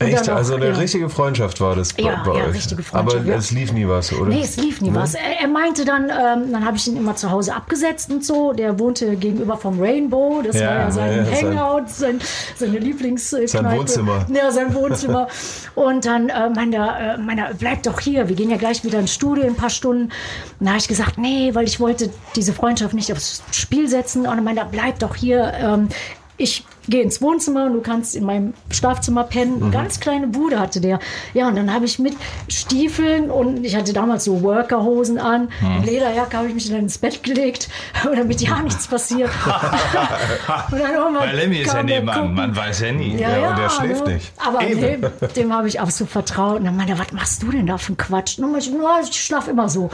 [SPEAKER 3] Echt?
[SPEAKER 4] auch,
[SPEAKER 3] Also eine
[SPEAKER 4] ja.
[SPEAKER 3] richtige Freundschaft war das bei,
[SPEAKER 4] Ja,
[SPEAKER 3] bei
[SPEAKER 4] ja,
[SPEAKER 3] euch.
[SPEAKER 4] richtige Freundschaft,
[SPEAKER 3] Aber
[SPEAKER 4] ja.
[SPEAKER 3] es lief nie was, oder?
[SPEAKER 4] Nee, es lief nie was. Er, er meinte dann, ähm, dann habe ich ihn immer zu Hause abgesetzt und so. Der wohnte gegenüber vom Rainbow. Das war ja sein Hangout, sein, seine Lieblingskneipe.
[SPEAKER 3] Sein Wohnzimmer.
[SPEAKER 4] Ja, sein Wohnzimmer. (laughs) und dann äh, meinte er, äh, meinte bleib doch hier. Wir gehen ja gleich wieder ins Studio in ein paar Stunden. Und dann habe ich gesagt, nee, weil ich wollte diese Freundschaft nicht aufs Spiel setzen. Und dann meinte er, bleib doch hier. Ähm, ich gehe ins Wohnzimmer und du kannst in meinem Schlafzimmer pennen. Ganz kleine Bude hatte der. Ja, und dann habe ich mit Stiefeln und ich hatte damals so Workerhosen an, Lederjacke habe ich mich dann ins Bett gelegt, (laughs) damit ja nichts passiert. (laughs) und dann irgendwann
[SPEAKER 2] Weil Lemmy ist ja nebenan, man weiß ja nie.
[SPEAKER 4] Ja,
[SPEAKER 3] Ja, und der schläft
[SPEAKER 4] ne?
[SPEAKER 3] nicht.
[SPEAKER 4] Aber dem, dem habe ich absolut vertraut. Und dann meinte er, was machst du denn da für einen Quatsch? Und ich, "Na, ich schlafe immer so.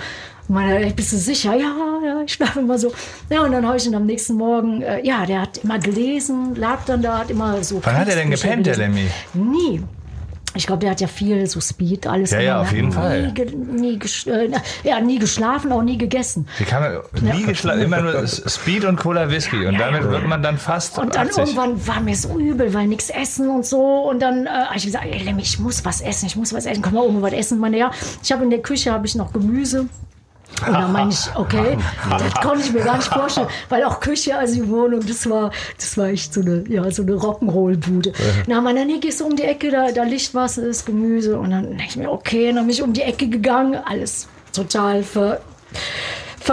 [SPEAKER 4] Und meinte er, bist du sicher? Ja, ja, ich schlafe immer so. Ja, und dann habe ich ihn am nächsten Morgen, äh, ja, der hat immer gelesen, lag dann da, hat immer so.
[SPEAKER 2] Wann hat er denn gepennt, der. Lemmy?
[SPEAKER 4] Nie. Ich glaube, der hat ja viel so Speed, alles.
[SPEAKER 2] Ja, ja, auf jeden
[SPEAKER 4] nie
[SPEAKER 2] Fall.
[SPEAKER 4] ge- Nie, äh, ja, nie geschlafen, auch nie gegessen.
[SPEAKER 2] Wie kann man nie geschlafen, immer nur Speed und Cola Whisky und damit wird man dann fast
[SPEAKER 4] Und dann
[SPEAKER 2] 80.
[SPEAKER 4] irgendwann war mir so übel, weil nichts essen und so. Und dann äh, habe ich gesagt, ey, Lemmy, ich muss was essen, ich muss was essen. Komm mal irgendwo was essen. Meine, ja, ich habe in der Küche habe ich noch Gemüse. Und dann meine ich, okay, (laughs) das konnte ich mir gar nicht vorstellen, weil auch Küche, also die Wohnung, das war, das war echt so eine, ja, so eine Rock'n'Roll-Bude. Na, meiner, nee, gehst du um die Ecke, da, da liegt was, ist Gemüse. Und dann denke ich mir, okay, dann bin ich um die Ecke gegangen, alles total ver,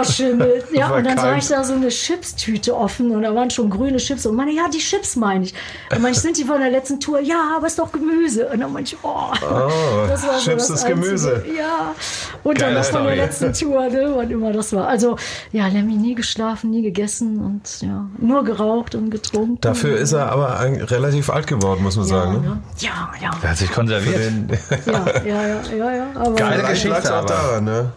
[SPEAKER 4] verschimmelt. (laughs) Ja, und dann sah ich da so eine Chipstüte offen und da waren schon grüne Chips. Und meine, ja, die Chips meine ich. Und meine sind die von der letzten Tour? Ja, aber ist doch Gemüse. Und dann meine ich, oh, das war so
[SPEAKER 3] Chips
[SPEAKER 4] das
[SPEAKER 3] ist Gemüse.
[SPEAKER 4] Ja, und dann
[SPEAKER 2] Geile
[SPEAKER 4] das von der letzten Tour, ne, wann immer das war. Also, ja, Lemmy nie geschlafen, nie gegessen und ja, nur geraucht und getrunken.
[SPEAKER 3] Dafür ist er aber ein, relativ alt geworden, muss man
[SPEAKER 4] ja,
[SPEAKER 3] sagen. Ne?
[SPEAKER 4] ne? ja, ja,
[SPEAKER 2] Er hat sich konserviert.
[SPEAKER 3] Den,
[SPEAKER 4] ja, ja, ja, ja, ja, aber
[SPEAKER 2] Geile Geschichte aber.
[SPEAKER 3] daran, ne?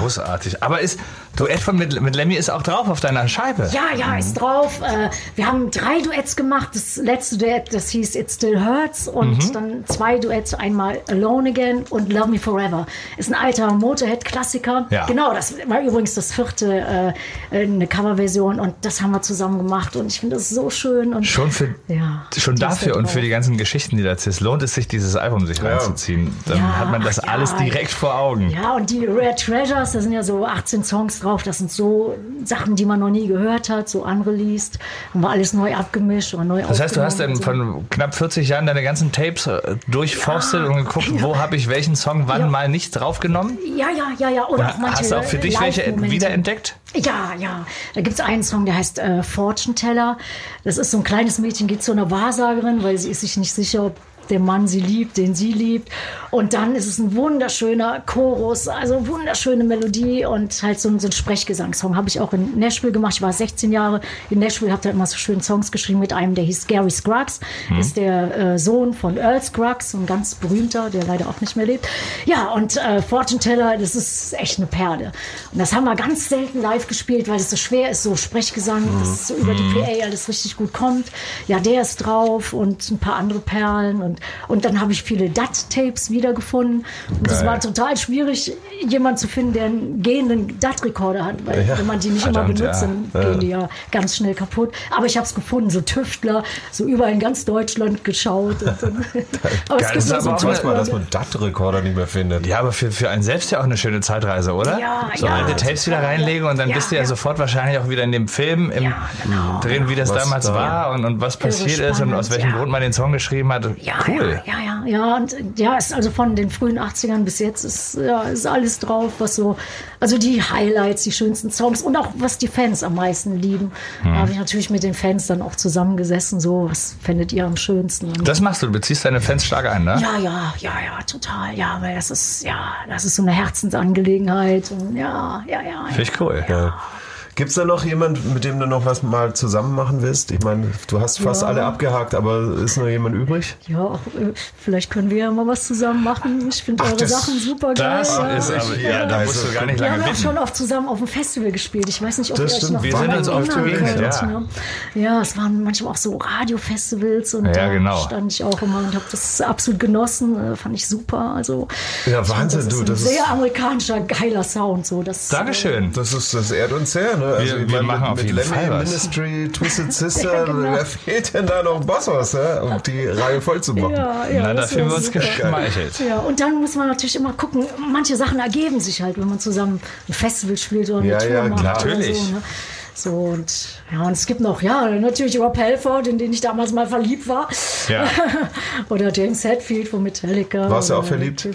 [SPEAKER 2] Großartig. Aber ist Duett von mit, mit Lemmy ist auch drauf auf deiner Scheibe.
[SPEAKER 4] Ja, ja, ist drauf. Äh, wir haben drei Duets gemacht. Das letzte Duett, das hieß It Still Hurts. Und
[SPEAKER 2] Mhm.
[SPEAKER 4] dann zwei Duets, einmal Alone Again und Love Me Forever. Ist ein alter Motorhead-Klassiker.
[SPEAKER 2] Ja.
[SPEAKER 4] Genau, das war übrigens das vierte, äh, eine Coverversion. Und das haben wir zusammen gemacht. Und ich finde das so schön. Und
[SPEAKER 2] Schon für
[SPEAKER 4] Ja,
[SPEAKER 2] schon
[SPEAKER 4] ist
[SPEAKER 2] dafür
[SPEAKER 4] da
[SPEAKER 2] und für die ganzen Geschichten, die da erzählst, lohnt es sich, dieses Album sich reinzuziehen. Dann
[SPEAKER 4] Ja,
[SPEAKER 2] hat man das
[SPEAKER 4] ach ja.
[SPEAKER 2] alles direkt vor Augen.
[SPEAKER 4] Ja, und die Rare Treasures, da sind ja so 18 Songs drauf. Das sind so Sachen, die man noch nie gehört hat, so unreleased. Haben wir alles neu abgemischt oder neu
[SPEAKER 2] Das heißt, du hast dann
[SPEAKER 4] und
[SPEAKER 2] von knapp 40 Jahren deine ganzen Tapes äh, durchforstet und geguckt, wo habe ich welchen Song wann
[SPEAKER 4] Ja.
[SPEAKER 2] mal nicht draufgenommen?
[SPEAKER 4] so. Ja, ja, ja, ja. Oder auch manche
[SPEAKER 2] Hast du auch für dich welche wiederentdeckt?
[SPEAKER 4] Ja, ja. Da gibt es einen Song, der heißt äh, Fortune Teller. Das ist so ein kleines Mädchen, geht zu einer Wahrsagerin, weil sie ist sich nicht sicher, ob der Mann sie liebt, den sie liebt. Und dann ist es ein wunderschöner Chorus, also wunderschöne Melodie und halt so ein, so ein Sprechgesangssong. Habe ich auch in Nashville gemacht. Ich war 16 Jahre in Nashville, habe da immer so schöne Songs geschrieben mit einem, der hieß Gary Scruggs. Ist der äh, Sohn von Earl Scruggs, ein ganz berühmter, der leider auch nicht mehr lebt. Ja, und äh, Fortune Teller, das ist echt eine Perle. Und das haben wir ganz selten live gespielt, weil es so schwer ist, so Sprechgesang, dass es so über die PA alles richtig gut kommt. Ja, der ist drauf und ein paar andere Perlen. Und, und dann habe ich viele DAT-Tapes wiedergefunden. Und es war total schwierig, jemanden zu finden, der einen gehenden DAT-Rekorder hat. Weil
[SPEAKER 3] Ja.
[SPEAKER 4] wenn man die nicht immer
[SPEAKER 2] Verdammt,
[SPEAKER 4] benutzt,
[SPEAKER 2] ja.
[SPEAKER 4] dann gehen die ja ganz schnell kaputt. Aber ich habe es gefunden, so Tüftler, so überall in ganz Deutschland geschaut. (laughs) (laughs) Aber
[SPEAKER 2] Geil, das ist aber
[SPEAKER 4] so
[SPEAKER 2] auch
[SPEAKER 3] Weiß mal,
[SPEAKER 2] eine-
[SPEAKER 3] dass man DAT-Rekorder nicht mehr findet.
[SPEAKER 2] Ja, aber für, für einen selbst ja auch eine schöne Zeitreise, oder?
[SPEAKER 4] Ja,
[SPEAKER 2] so
[SPEAKER 4] ja,
[SPEAKER 2] alte Tapes wieder reinlegen und dann
[SPEAKER 4] ja,
[SPEAKER 2] bist du ja,
[SPEAKER 4] ja.
[SPEAKER 2] sofort wahrscheinlich auch wieder in dem Film im
[SPEAKER 4] Ja, genau.
[SPEAKER 2] drin, wie das
[SPEAKER 3] Was
[SPEAKER 2] damals
[SPEAKER 3] da-
[SPEAKER 2] war und, und was passiert ist und aus welchem
[SPEAKER 4] ja.
[SPEAKER 2] Grund man den Song geschrieben hat.
[SPEAKER 4] Ja,
[SPEAKER 2] cool.
[SPEAKER 4] Ja, ja, ja, ja. Und ja, ist also von den frühen 80ern bis jetzt ist, ja, ist alles drauf, was so, also die Highlights, die schönsten Songs und auch was die Fans am meisten lieben.
[SPEAKER 2] Hm.
[SPEAKER 4] Da habe ich natürlich mit den Fans dann auch zusammengesessen, so, was fändet ihr am schönsten?
[SPEAKER 2] Das machst du, du beziehst deine Fans stark ein, ne?
[SPEAKER 4] ja, ja, ja, ja, total. Ja, weil das ist, ja, das ist so eine Herzensangelegenheit. Und ja, ja, ja.
[SPEAKER 2] Finde ich cool.
[SPEAKER 3] Ja. Gibt's da noch jemand, mit dem du noch was mal zusammen machen willst? Ich meine, du hast fast
[SPEAKER 4] Ja.
[SPEAKER 3] alle abgehakt, aber ist noch jemand übrig?
[SPEAKER 4] Ja, auch, vielleicht können wir ja mal was zusammen machen. Ich finde eure
[SPEAKER 3] das-
[SPEAKER 4] Sachen super geil.
[SPEAKER 2] Das
[SPEAKER 4] ja.
[SPEAKER 2] ist aber, ja, da musst du gar nicht
[SPEAKER 4] Wir
[SPEAKER 2] lange
[SPEAKER 4] haben ja auch schon oft zusammen auf dem Festival gespielt. Ich weiß nicht, ob
[SPEAKER 3] Das
[SPEAKER 4] ihr euch
[SPEAKER 3] stimmt.
[SPEAKER 4] noch
[SPEAKER 2] Wir sind uns oft begegnet, ja.
[SPEAKER 4] Ja, es waren manchmal auch so Radiofestivals und
[SPEAKER 2] Ja,
[SPEAKER 4] da
[SPEAKER 2] genau.
[SPEAKER 4] stand ich auch immer und habe das absolut genossen. Äh, Fand ich super. Also
[SPEAKER 3] Ja, Wahnsinn,
[SPEAKER 4] das
[SPEAKER 3] du,
[SPEAKER 4] ist ein
[SPEAKER 3] das ist-
[SPEAKER 4] sehr amerikanischer geiler Sound. So, das,
[SPEAKER 2] Dankeschön.
[SPEAKER 3] Das ist, das ehrt uns sehr, ne? Also,
[SPEAKER 2] Wir- wir machen
[SPEAKER 3] mit,
[SPEAKER 2] auf
[SPEAKER 3] mit
[SPEAKER 2] jeden
[SPEAKER 3] Lemmy,
[SPEAKER 2] Fall was.
[SPEAKER 3] Ministry, Twisted (laughs) Sister,
[SPEAKER 4] Ja, genau.
[SPEAKER 3] wer fehlt denn da noch Bosshaus, ne? um die Reihe voll zu machen?
[SPEAKER 4] Ja, ja,
[SPEAKER 2] Na, da fühlen wir uns geschmeichelt.
[SPEAKER 4] Ja, und dann muss man natürlich immer gucken, manche Sachen ergeben sich halt, wenn man zusammen ein Festival spielt oder eine
[SPEAKER 3] Ja,
[SPEAKER 4] Tour
[SPEAKER 3] ja,
[SPEAKER 4] macht.
[SPEAKER 2] Natürlich.
[SPEAKER 4] So, ne? so und ja, und es gibt noch, ja, natürlich Rob Halford, in den ich damals mal verliebt war.
[SPEAKER 2] Ja. (laughs)
[SPEAKER 4] oder James Hetfield von Metallica.
[SPEAKER 3] Warst du auch verliebt?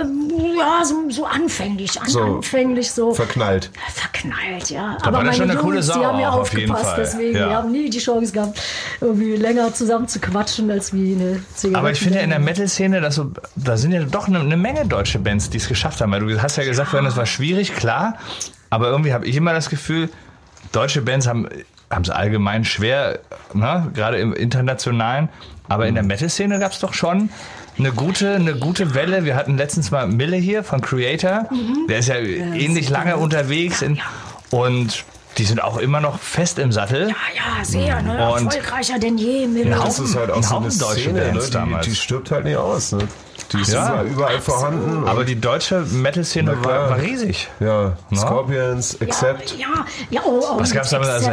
[SPEAKER 4] Ähm, ja, so, so anfänglich, an,
[SPEAKER 3] So
[SPEAKER 4] anfänglich so.
[SPEAKER 3] Verknallt.
[SPEAKER 4] Verknallt, ja.
[SPEAKER 2] Da
[SPEAKER 4] Aber meine
[SPEAKER 2] schon eine
[SPEAKER 4] Jungs, die haben
[SPEAKER 2] auf jeden
[SPEAKER 4] aufgepasst,
[SPEAKER 2] Fall.
[SPEAKER 4] deswegen,
[SPEAKER 2] Ja.
[SPEAKER 4] die haben nie die Chance gehabt, irgendwie länger zusammen zu quatschen, als wie eine Zigarette.
[SPEAKER 2] Aber ich finde ja in der Metal-Szene, dass so, da sind ja doch eine, eine Menge deutsche Bands, die es geschafft haben. Weil du hast ja gesagt, vorhin, das war schwierig, klar. Aber irgendwie habe ich immer das Gefühl, deutsche Bands haben haben es allgemein schwer, ne? gerade im internationalen. Aber in der Metal-Szene gab es doch schon eine gute, eine gute Welle. Wir hatten letztens mal Mille hier von Creator. Der ist ja ähnlich lange unterwegs. In, und die sind auch immer noch fest im Sattel.
[SPEAKER 4] Ja, ja, sehr, ne?
[SPEAKER 2] Und-
[SPEAKER 4] erfolgreicher denn je. Mit
[SPEAKER 2] Ein
[SPEAKER 3] Das ist halt auch so eine Szene, ne? Die,
[SPEAKER 2] damals.
[SPEAKER 3] die stirbt halt nicht aus. Ne? Die ist
[SPEAKER 2] Ja.
[SPEAKER 3] überall, überall vorhanden.
[SPEAKER 2] Aber die deutsche Metal-Szene war, war riesig.
[SPEAKER 3] ja,
[SPEAKER 2] Na?
[SPEAKER 3] Scorpions, Accept.
[SPEAKER 4] Ja, ja, ja oh, oh,
[SPEAKER 2] Was gab es damals? Also.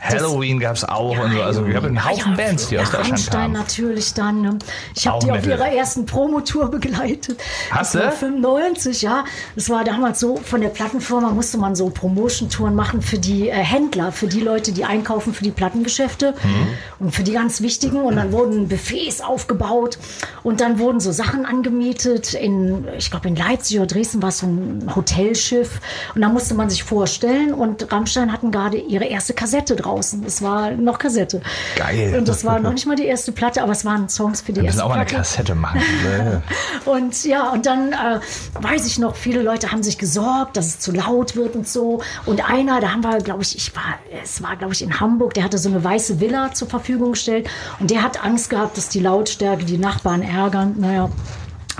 [SPEAKER 2] Halloween gab es auch und so. Also wir haben einen Haufen Bands, die
[SPEAKER 4] ja,
[SPEAKER 2] aus Deutschland
[SPEAKER 4] Rammstein
[SPEAKER 2] kamen.
[SPEAKER 4] natürlich dann. Ne? Ich habe die auf
[SPEAKER 2] Metal.
[SPEAKER 4] ihrer ersten Promotour begleitet.
[SPEAKER 2] Hast du?
[SPEAKER 4] 95, ja. Das war damals so, von der Plattenfirma musste man so Promotion-Touren machen für die äh, Händler, für die Leute, die einkaufen für die Plattengeschäfte
[SPEAKER 2] Mhm.
[SPEAKER 4] und für die ganz wichtigen. Und dann wurden Buffets aufgebaut und dann wurden so Sachen angemietet. In, ich glaube, in Leipzig oder Dresden war es so ein Hotelschiff. Und da musste man sich vorstellen. Und Rammstein hatten gerade ihre erste Kassette draußen. Es war noch Kassette.
[SPEAKER 2] Geil.
[SPEAKER 4] Und das war noch nicht mal die erste Platte, aber es waren Songs für die
[SPEAKER 2] Wir
[SPEAKER 4] erste
[SPEAKER 2] müssen auch mal eine
[SPEAKER 4] Platte.
[SPEAKER 2] Kassette machen. (laughs)
[SPEAKER 4] Und ja, und dann äh, weiß ich noch, viele Leute haben sich gesorgt, dass es zu laut wird und so. Und einer, da haben wir, glaube ich, ich war, es war, glaube ich, in Hamburg, der hatte so eine weiße Villa zur Verfügung gestellt und der hat Angst gehabt, dass die Lautstärke die Nachbarn ärgern. Naja.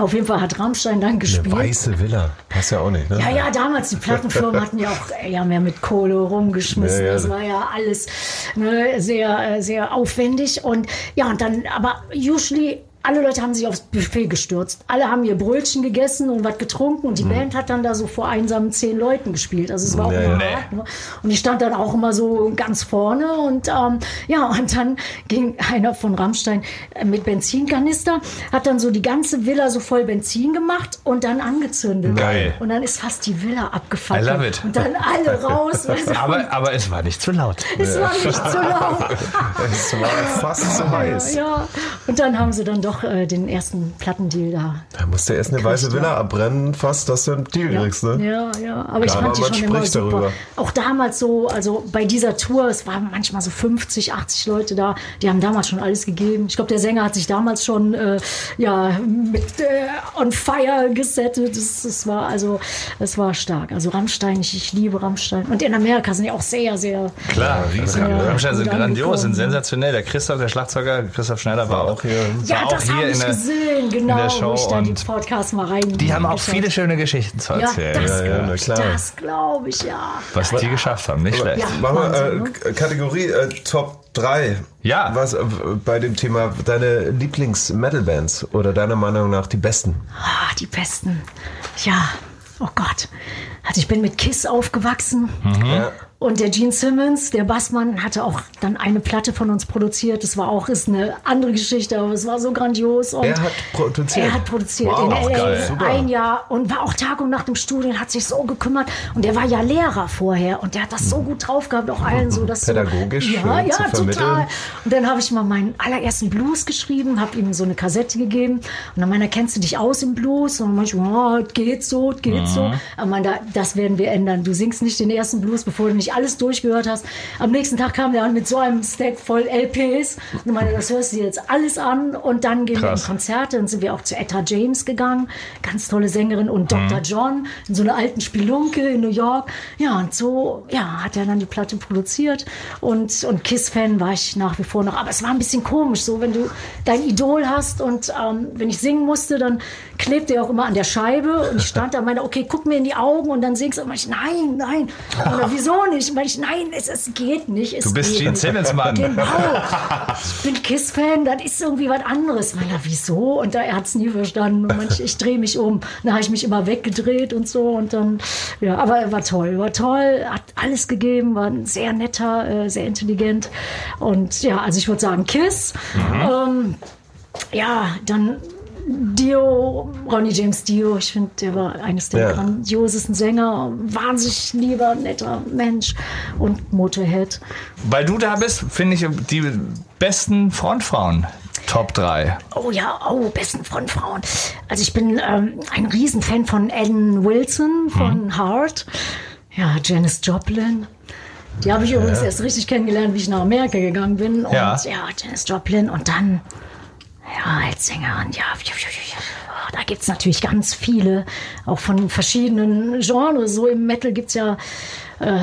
[SPEAKER 4] Auf jeden Fall hat Rammstein dann
[SPEAKER 3] Eine
[SPEAKER 4] gespielt.
[SPEAKER 3] weiße Villa. Passt ja auch nicht, ne?
[SPEAKER 4] Ja, ja, damals, die Plattenfirmen hatten ja auch eher mehr mit Kohle rumgeschmissen.
[SPEAKER 3] Ja, ja.
[SPEAKER 4] Das war ja alles ne, sehr, äh, sehr aufwendig. Und ja, und dann, aber usually, alle Leute haben sich aufs Buffet gestürzt. Alle haben ihr Brötchen gegessen und was getrunken. Und die Band hat dann da so vor einsamen zehn Leuten gespielt. Also es war auch
[SPEAKER 3] Nee.
[SPEAKER 4] immer
[SPEAKER 2] Nee.
[SPEAKER 4] hart, ne? Und ich stand dann auch immer so ganz vorne. Und ähm, ja, und dann ging einer von Rammstein äh, mit Benzinkanister, hat dann so die ganze Villa so voll Benzin gemacht und dann angezündet.
[SPEAKER 2] Geil.
[SPEAKER 4] Und dann ist fast die Villa abgefackelt.
[SPEAKER 2] I love it.
[SPEAKER 4] Und dann alle raus. (laughs)
[SPEAKER 2] Aber, aber es war nicht zu laut.
[SPEAKER 4] es war nicht so laut. (laughs)
[SPEAKER 3] Es war fast so heiß.
[SPEAKER 4] Ja, und dann haben sie dann doch äh, den ersten Plattendeal da.
[SPEAKER 3] Da musst du erst eine weiße Villa abbrennen, fast, dass du einen Deal
[SPEAKER 4] Ja,
[SPEAKER 3] kriegst, ne?
[SPEAKER 4] ja, ja. Aber ich
[SPEAKER 3] Ja,
[SPEAKER 4] fand
[SPEAKER 3] aber
[SPEAKER 4] die schon immer
[SPEAKER 3] spricht
[SPEAKER 4] super.
[SPEAKER 3] darüber.
[SPEAKER 4] Auch damals so, also bei dieser Tour, es waren manchmal so 50, 80 Leute da. Die haben damals schon alles gegeben. Ich glaube, der Sänger hat sich damals schon äh, ja mit äh, on fire gesettet. Das, das war also, es war stark. Also Rammstein, ich, ich liebe Rammstein. Und in Amerika sind die auch sehr, sehr
[SPEAKER 2] Klar, riesig.
[SPEAKER 4] Ja,
[SPEAKER 2] Rammstein sind grandios, sind sensationell. Der Christoph, der Schlagzeuger, Christoph Schneider war auch hier.
[SPEAKER 4] Ja,
[SPEAKER 2] war
[SPEAKER 4] das
[SPEAKER 2] hier
[SPEAKER 4] ich
[SPEAKER 2] in der,
[SPEAKER 4] gesehen, genau,
[SPEAKER 2] in der Show.
[SPEAKER 4] ich da die
[SPEAKER 2] und
[SPEAKER 4] Podcast mal rein.
[SPEAKER 2] die haben auch viele schöne Geschichten zu
[SPEAKER 4] Ja,
[SPEAKER 2] erzählen.
[SPEAKER 4] das,
[SPEAKER 3] Ja, ja, na klar.
[SPEAKER 4] das glaube ich, ja.
[SPEAKER 2] was die geschafft haben, nicht schlecht.
[SPEAKER 4] Ja.
[SPEAKER 3] Machen wir äh,
[SPEAKER 4] ne?
[SPEAKER 3] Kategorie äh, Top 3.
[SPEAKER 2] Ja.
[SPEAKER 3] Was äh, bei dem Thema deine Lieblings-Metal-Bands oder deiner Meinung nach die besten?
[SPEAKER 4] Ah, die besten. Ja, oh Gott. Also ich bin mit Kiss aufgewachsen.
[SPEAKER 3] Ja.
[SPEAKER 4] Und der Gene Simmons, der Bassmann, hatte auch dann eine Platte von uns produziert. Das war auch ist eine andere Geschichte, aber es war so grandios. Und
[SPEAKER 3] Er hat produziert?
[SPEAKER 4] Er hat produziert
[SPEAKER 3] Wow,
[SPEAKER 4] in LA ein Jahr und war auch Tag und Nacht im Studio und hat sich so gekümmert. Und der war ja Lehrer vorher und der hat das so gut drauf gehabt, auch allen so das
[SPEAKER 3] Pädagogisch
[SPEAKER 4] So, ja,
[SPEAKER 3] schön
[SPEAKER 4] ja,
[SPEAKER 3] zu vermitteln.
[SPEAKER 4] total. Und dann habe ich mal meinen allerersten Blues geschrieben, habe ihm so eine Kassette gegeben und dann meinte er, kennst du dich aus im Blues? Und dann meinte ich, oh, es geht so, es geht so. Aber man, da, das werden wir ändern. Du singst nicht den ersten Blues, bevor du nicht alles durchgehört hast. Am nächsten Tag kam der an mit so einem Stack voll LPs und meinte, das hörst du dir jetzt alles an und dann gehen wir in
[SPEAKER 2] Krass.
[SPEAKER 4] Konzerte. Dann sind wir auch zu Etta James gegangen, ganz tolle Sängerin und Dr. John in so einer alten Spelunke in New York. Ja, und so ja, hat er dann die Platte produziert und, und Kiss-Fan war ich nach wie vor noch. Aber es war ein bisschen komisch, so wenn du dein Idol hast und ähm, wenn ich singen musste, dann klebte er auch immer an der Scheibe und ich stand da und meinte, okay, guck mir in die Augen und dann singst du. Und ich, nein, nein. Oder wieso nicht? Und ich, nein, es, es geht nicht. Es
[SPEAKER 2] Du bist Gene. Simmons, Mann.
[SPEAKER 4] Genau. (laughs) Ich bin Kiss-Fan, das ist irgendwie was anderes. Ich meine, wieso? Und da, er hat es nie verstanden. Und manch, ich drehe mich um. Dann habe ich mich immer weggedreht und so. Und dann, ja, aber er war toll. War toll, hat alles gegeben, war ein sehr netter, äh, sehr intelligent. Und ja, also ich würde sagen, Kiss. Ähm, ja, dann Dio, Ronnie James Dio, ich finde, der war eines der
[SPEAKER 3] Ja.
[SPEAKER 4] grandiosesten Sänger, wahnsinnig lieber, netter Mensch und Motorhead.
[SPEAKER 2] Weil du da bist, finde ich die besten Frontfrauen. Top 3.
[SPEAKER 4] Oh ja, oh, besten Frontfrauen. Also ich bin ähm, ein Riesenfan von Ellen Wilson von Heart. Ja, Janis Joplin. Die habe ich übrigens erst richtig kennengelernt, wie ich nach Amerika gegangen bin. Und
[SPEAKER 2] Ja.
[SPEAKER 4] ja, Janis Joplin. Und dann, ja, als Sängerin, ja, oh, da gibt es natürlich ganz viele, auch von verschiedenen Genres. So im Metal gibt es ja äh,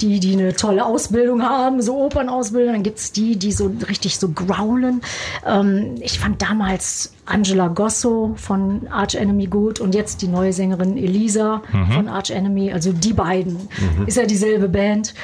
[SPEAKER 4] die, die eine tolle Ausbildung haben, so Opernausbildung. Dann gibt es die, die so richtig so growlen. Ähm, ich fand damals Angela Gosso von Arch Enemy gut und jetzt die neue Sängerin Elisa von Arch Enemy. Also die beiden. Ist ja dieselbe Band.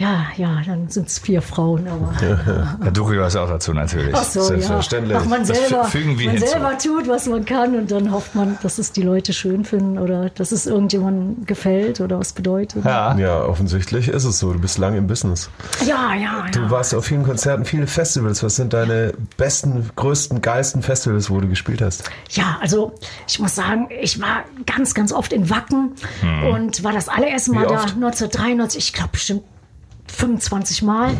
[SPEAKER 4] Ja, ja, dann sind es vier Frauen, aber. (laughs)
[SPEAKER 2] Ja, du gehörst auch dazu natürlich.
[SPEAKER 4] Ach so, ja.
[SPEAKER 3] Selbstverständlich.
[SPEAKER 4] Ach, man
[SPEAKER 2] Das
[SPEAKER 4] selber,
[SPEAKER 2] fügen wir
[SPEAKER 4] man
[SPEAKER 2] hinzu.
[SPEAKER 4] selber tut, was man kann und dann hofft man, dass es die Leute schön finden oder dass es irgendjemandem gefällt oder was bedeutet.
[SPEAKER 2] Ja.
[SPEAKER 3] Ja, offensichtlich ist es so. Du bist lange im Business.
[SPEAKER 4] ja, ja. ja.
[SPEAKER 3] Du warst auf vielen Konzerten, viele Festivals. Was sind deine besten, größten, geilsten Festivals, wo du gespielt hast?
[SPEAKER 4] Ja, also ich muss sagen, ich war ganz, ganz oft in Wacken und war das allererste Mal da
[SPEAKER 3] oft?
[SPEAKER 4] 1993, ich glaube bestimmt 25 Mal.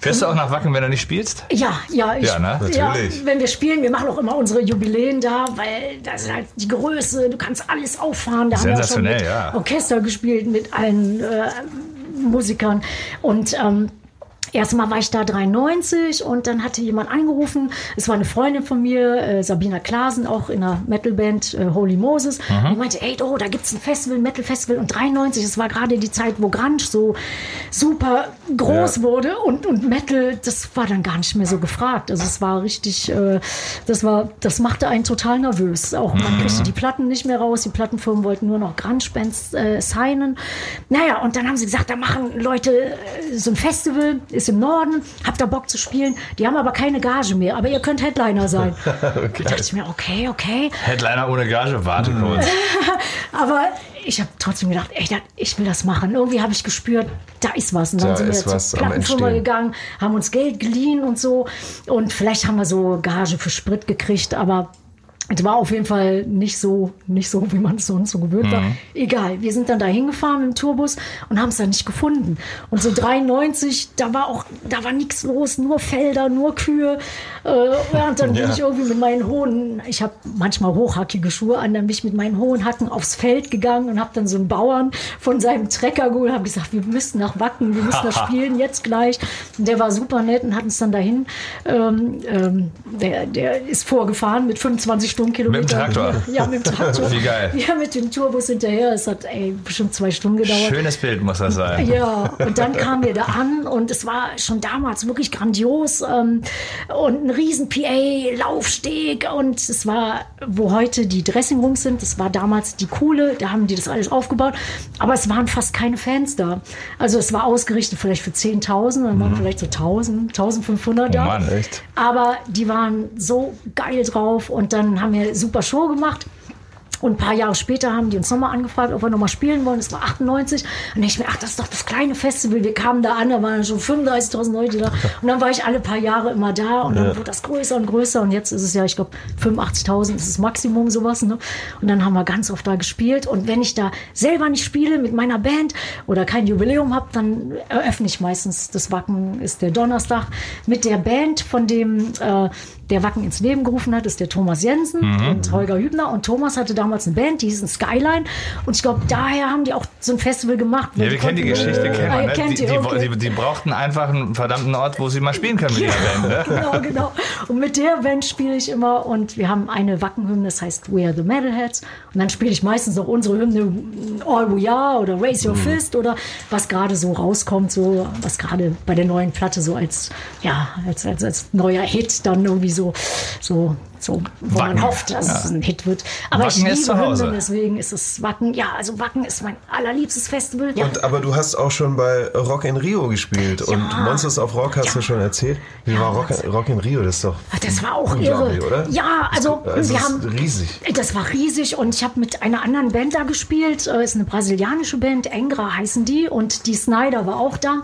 [SPEAKER 2] Fährst du auch nach Wacken, wenn du nicht spielst?
[SPEAKER 4] Ja, ja, ich,
[SPEAKER 2] Ja, ne?
[SPEAKER 3] Natürlich.
[SPEAKER 4] wenn wir spielen, wir machen auch immer unsere Jubiläen da, weil das ist halt die Größe, du kannst alles auffahren. Da haben wir schon
[SPEAKER 2] Sensationell,
[SPEAKER 4] mit
[SPEAKER 2] ja.
[SPEAKER 4] Orchester gespielt, mit allen äh, Musikern. Und ähm, Erstmal war ich da 93 und dann hatte jemand angerufen. Es war eine Freundin von mir, äh, Sabina Klasen, auch in der Metalband äh, Holy Moses. Die meinte, ey, oh, da gibt's ein Festival, ein Metal-Festival. Und 93, das war gerade die Zeit, wo Grunge so super groß
[SPEAKER 3] Ja.
[SPEAKER 4] wurde und, und Metal, das war dann gar nicht mehr so gefragt. Also es war richtig, äh, das war, das machte einen total nervös. Auch man kriegte die Platten nicht mehr raus. Die Plattenfirmen wollten nur noch Grunge-Bands äh, signen. Naja, und dann haben sie gesagt, da machen Leute äh, so ein Festival, ist im Norden, habt ihr Bock zu spielen. Die haben aber keine Gage mehr, aber ihr könnt Headliner sein. (laughs) Da dachte ich mir, okay, okay.
[SPEAKER 2] Headliner ohne Gage, warte kurz. (laughs)
[SPEAKER 4] Aber ich habe trotzdem gedacht, ey, da- ich will das machen. Irgendwie habe ich gespürt, da ist was. Und dann
[SPEAKER 3] Da
[SPEAKER 4] sind wir zur Plattenfirma gegangen, haben uns Geld geliehen und so. Und vielleicht haben wir so Gage für Sprit gekriegt, aber es war auf jeden Fall nicht so, nicht so, wie man es sonst so gewöhnt war. Egal, wir sind dann da hingefahren mit dem Tourbus und haben es dann nicht gefunden. Und so 93, da war auch, da war nichts los, nur Felder, nur Kühe. Äh, ja, und dann (laughs) bin
[SPEAKER 3] Ja.
[SPEAKER 4] ich irgendwie mit meinen hohen, ich habe manchmal hochhackige Schuhe an, dann bin ich mit meinen hohen Hacken aufs Feld gegangen und habe dann so einen Bauern von seinem Trecker geholt und habe gesagt, wir müssen nach Wacken, wir müssen da (laughs) spielen, jetzt gleich. Und der war super nett und hat uns dann dahin, ähm, ähm, der, der ist vorgefahren mit 25 Stundenkilometern.
[SPEAKER 2] Mit dem Traktor?
[SPEAKER 4] Ja, mit dem Traktor.
[SPEAKER 2] Wie geil.
[SPEAKER 4] Ja, mit dem Tourbus hinterher. Es hat ey, bestimmt zwei Stunden gedauert.
[SPEAKER 2] Schönes Bild muss das sein.
[SPEAKER 4] Ja, und dann kamen wir da an und es war schon damals wirklich grandios ähm, und ein riesen PA, Laufsteg und es war, wo heute die Dressingrooms sind, das war damals die Kohle, da haben die das alles aufgebaut, aber es waren fast keine Fans da. Also es war ausgerichtet vielleicht für 10.000, dann waren vielleicht so 1.000, 1.500 da.
[SPEAKER 2] Oh Mann,
[SPEAKER 3] echt?
[SPEAKER 4] Aber die waren so geil drauf und dann haben wir super Show gemacht. Und ein paar Jahre später haben die uns nochmal angefragt, ob wir nochmal spielen wollen. Das war 98. Und ich mir, ach, das ist doch das kleine Festival. Wir kamen da an, da waren schon 35.000 Leute da. Und dann war ich alle paar Jahre immer da. Und dann wurde das größer und größer. Und jetzt ist es ja, ich glaube, 85.000 ist das Maximum, sowas. Ne? Und dann haben wir ganz oft da gespielt. Und wenn ich da selber nicht spiele mit meiner Band oder kein Jubiläum habe, dann eröffne ich meistens, das Wacken ist der Donnerstag, mit der Band von dem, äh, der Wacken ins Leben gerufen hat, ist der Thomas Jensen und Holger Hübner. Und Thomas hatte damals eine Band, die hieß Skyline. Und ich glaube, daher haben die auch so ein Festival gemacht.
[SPEAKER 2] Ja, wir kennen die Geschichte, kennen
[SPEAKER 4] Ah,
[SPEAKER 2] wir,
[SPEAKER 4] ihr
[SPEAKER 2] ne?
[SPEAKER 4] kennt
[SPEAKER 2] die,
[SPEAKER 4] die, okay.
[SPEAKER 2] die, die brauchten einfach einen verdammten Ort, wo sie mal spielen können mit ihrer Band. Ne? (laughs)
[SPEAKER 4] genau, genau. Und mit der Band spiele ich immer und wir haben eine Wackenhymne, das heißt We Are the Metalheads. Und dann spiele ich meistens noch unsere Hymne All We Are oder Raise
[SPEAKER 2] Mhm.
[SPEAKER 4] Your Fist oder was gerade so rauskommt, so was gerade bei der neuen Platte so als ja als, als, als neuer Hit dann irgendwie so so so, wo
[SPEAKER 2] Wacken.
[SPEAKER 4] man hofft, dass es
[SPEAKER 2] Ja.
[SPEAKER 4] ein Hit wird. Aber
[SPEAKER 2] Wacken
[SPEAKER 4] ich
[SPEAKER 2] ist zu
[SPEAKER 4] liebe
[SPEAKER 2] Hause.
[SPEAKER 4] Hymnen, deswegen ist es Wacken. Ja, also Wacken ist mein allerliebstes Festival. Ja.
[SPEAKER 3] Und, aber du hast auch schon bei Rock in Rio gespielt und Monsters of Rock hast du schon erzählt. Wie war Rock, Rock in Rio? Das ist doch
[SPEAKER 4] das war auch irre.
[SPEAKER 3] oder?
[SPEAKER 4] Ja, also,
[SPEAKER 3] Also
[SPEAKER 4] wir
[SPEAKER 3] es
[SPEAKER 4] haben
[SPEAKER 3] riesig.
[SPEAKER 4] Das war riesig und ich habe mit einer anderen Band da gespielt. Äh, ist eine brasilianische Band, Engra heißen die und die Snyder war auch da.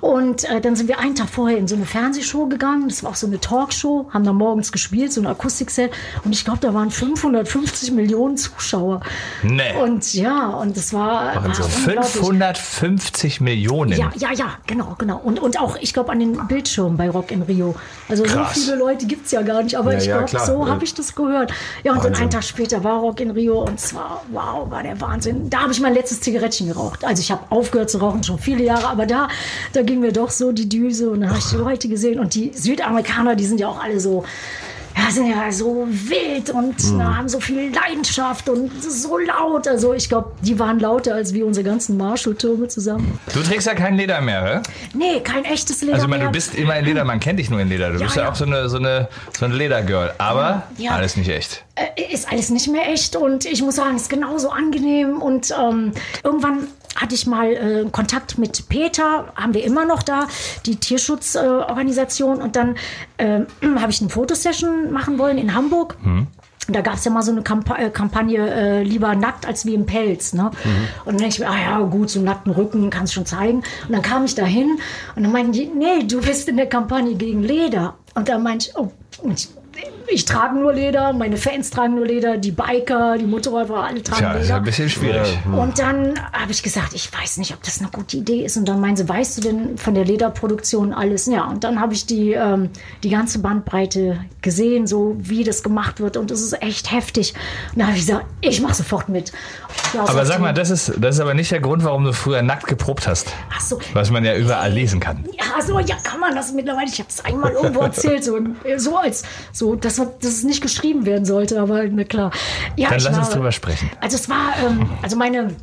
[SPEAKER 4] Und äh, dann sind wir einen Tag vorher in so eine Fernsehshow gegangen. Das war auch so eine Talkshow, haben dann morgens gespielt, so ein Akustikset. Und ich glaube, da waren 550 Millionen Zuschauer.
[SPEAKER 2] Nee.
[SPEAKER 4] Und ja, und das war, war
[SPEAKER 3] Wahnsinn.
[SPEAKER 4] unglaublich.
[SPEAKER 2] 550 Millionen.
[SPEAKER 4] Ja, ja, ja, genau, genau. Und, und auch, ich glaube, an den Bildschirmen bei Rock in Rio. Also
[SPEAKER 2] Krass.
[SPEAKER 4] so viele Leute gibt es ja gar nicht, aber
[SPEAKER 3] Ja,
[SPEAKER 4] ich
[SPEAKER 3] ja,
[SPEAKER 4] glaube,
[SPEAKER 3] klar.
[SPEAKER 4] so
[SPEAKER 3] Ja.
[SPEAKER 4] habe ich das gehört. Ja, und dann
[SPEAKER 3] Wahnsinn.
[SPEAKER 4] einen Tag später war Rock in Rio und zwar, wow, war der Wahnsinn. Da habe ich mein letztes Zigarettchen geraucht. Also ich habe aufgehört zu rauchen, schon viele Jahre, aber da, da ging mir doch so die Düse und dann habe ich die Leute gesehen und die Südamerikaner, die sind ja auch alle so, ja, sind ja so wild und
[SPEAKER 3] Mhm.
[SPEAKER 4] na, haben so viel Leidenschaft und so laut. Also ich glaube, die waren lauter als wir unsere ganzen Marshall-Türme zusammen.
[SPEAKER 2] Du trägst ja kein Leder mehr, ne?
[SPEAKER 4] Nee, kein echtes Leder
[SPEAKER 2] Also ich meine, du bist immer in Leder, man kennt dich nur in Leder. Du
[SPEAKER 4] Ja,
[SPEAKER 2] bist ja,
[SPEAKER 4] ja.
[SPEAKER 2] auch so eine, so eine, so eine Ledergirl. Aber
[SPEAKER 4] Ja.
[SPEAKER 2] alles nicht echt.
[SPEAKER 4] Äh, ist alles nicht mehr echt und ich muss sagen, es ist genauso angenehm und ähm, irgendwann hatte ich mal äh, Kontakt mit Peter, haben wir immer noch da, die Tierschutzorganisation äh, und dann ähm, (clears throat) habe ich eine Fotosession machen wollen in Hamburg. Und Da gab es ja mal so eine Kampa äh, Kampagne, äh, lieber nackt als wie im Pelz. Ne? Und dann denke ich mir, ah ja, gut, so einen nackten Rücken kannst du schon zeigen. Und dann kam ich da hin und dann meinten die, nee, du bist in der Kampagne gegen Leder. Und dann meinte ich, oh, und ich, ich trage nur Leder, meine Fans tragen nur Leder, die Biker, die Motorradfahrer, alle tragen
[SPEAKER 2] Tja, ist ja
[SPEAKER 4] Leder.
[SPEAKER 2] ein bisschen schwierig.
[SPEAKER 4] Und dann habe ich gesagt, ich weiß nicht, ob das eine gute Idee ist. Und dann meinen sie, weißt du denn von der Lederproduktion alles? Ja, und dann habe ich die, ähm, die ganze Bandbreite gesehen, so wie das gemacht wird. Und es ist echt heftig. Und dann habe ich gesagt, ich mache sofort mit. Ja,
[SPEAKER 2] Aber sag mal, das ist, das ist aber nicht der Grund, warum du früher nackt geprobt hast.
[SPEAKER 4] Ach so.
[SPEAKER 2] Was man ja überall lesen kann.
[SPEAKER 4] Ja, so, ja, kann man das mittlerweile. Ich habe es einmal irgendwo erzählt, so, so als, so, dass, man- dass es nicht geschrieben werden sollte, aber na klar. Ja,
[SPEAKER 2] Dann lass uns
[SPEAKER 4] war-
[SPEAKER 2] drüber sprechen.
[SPEAKER 4] Also es war, ähm, also meine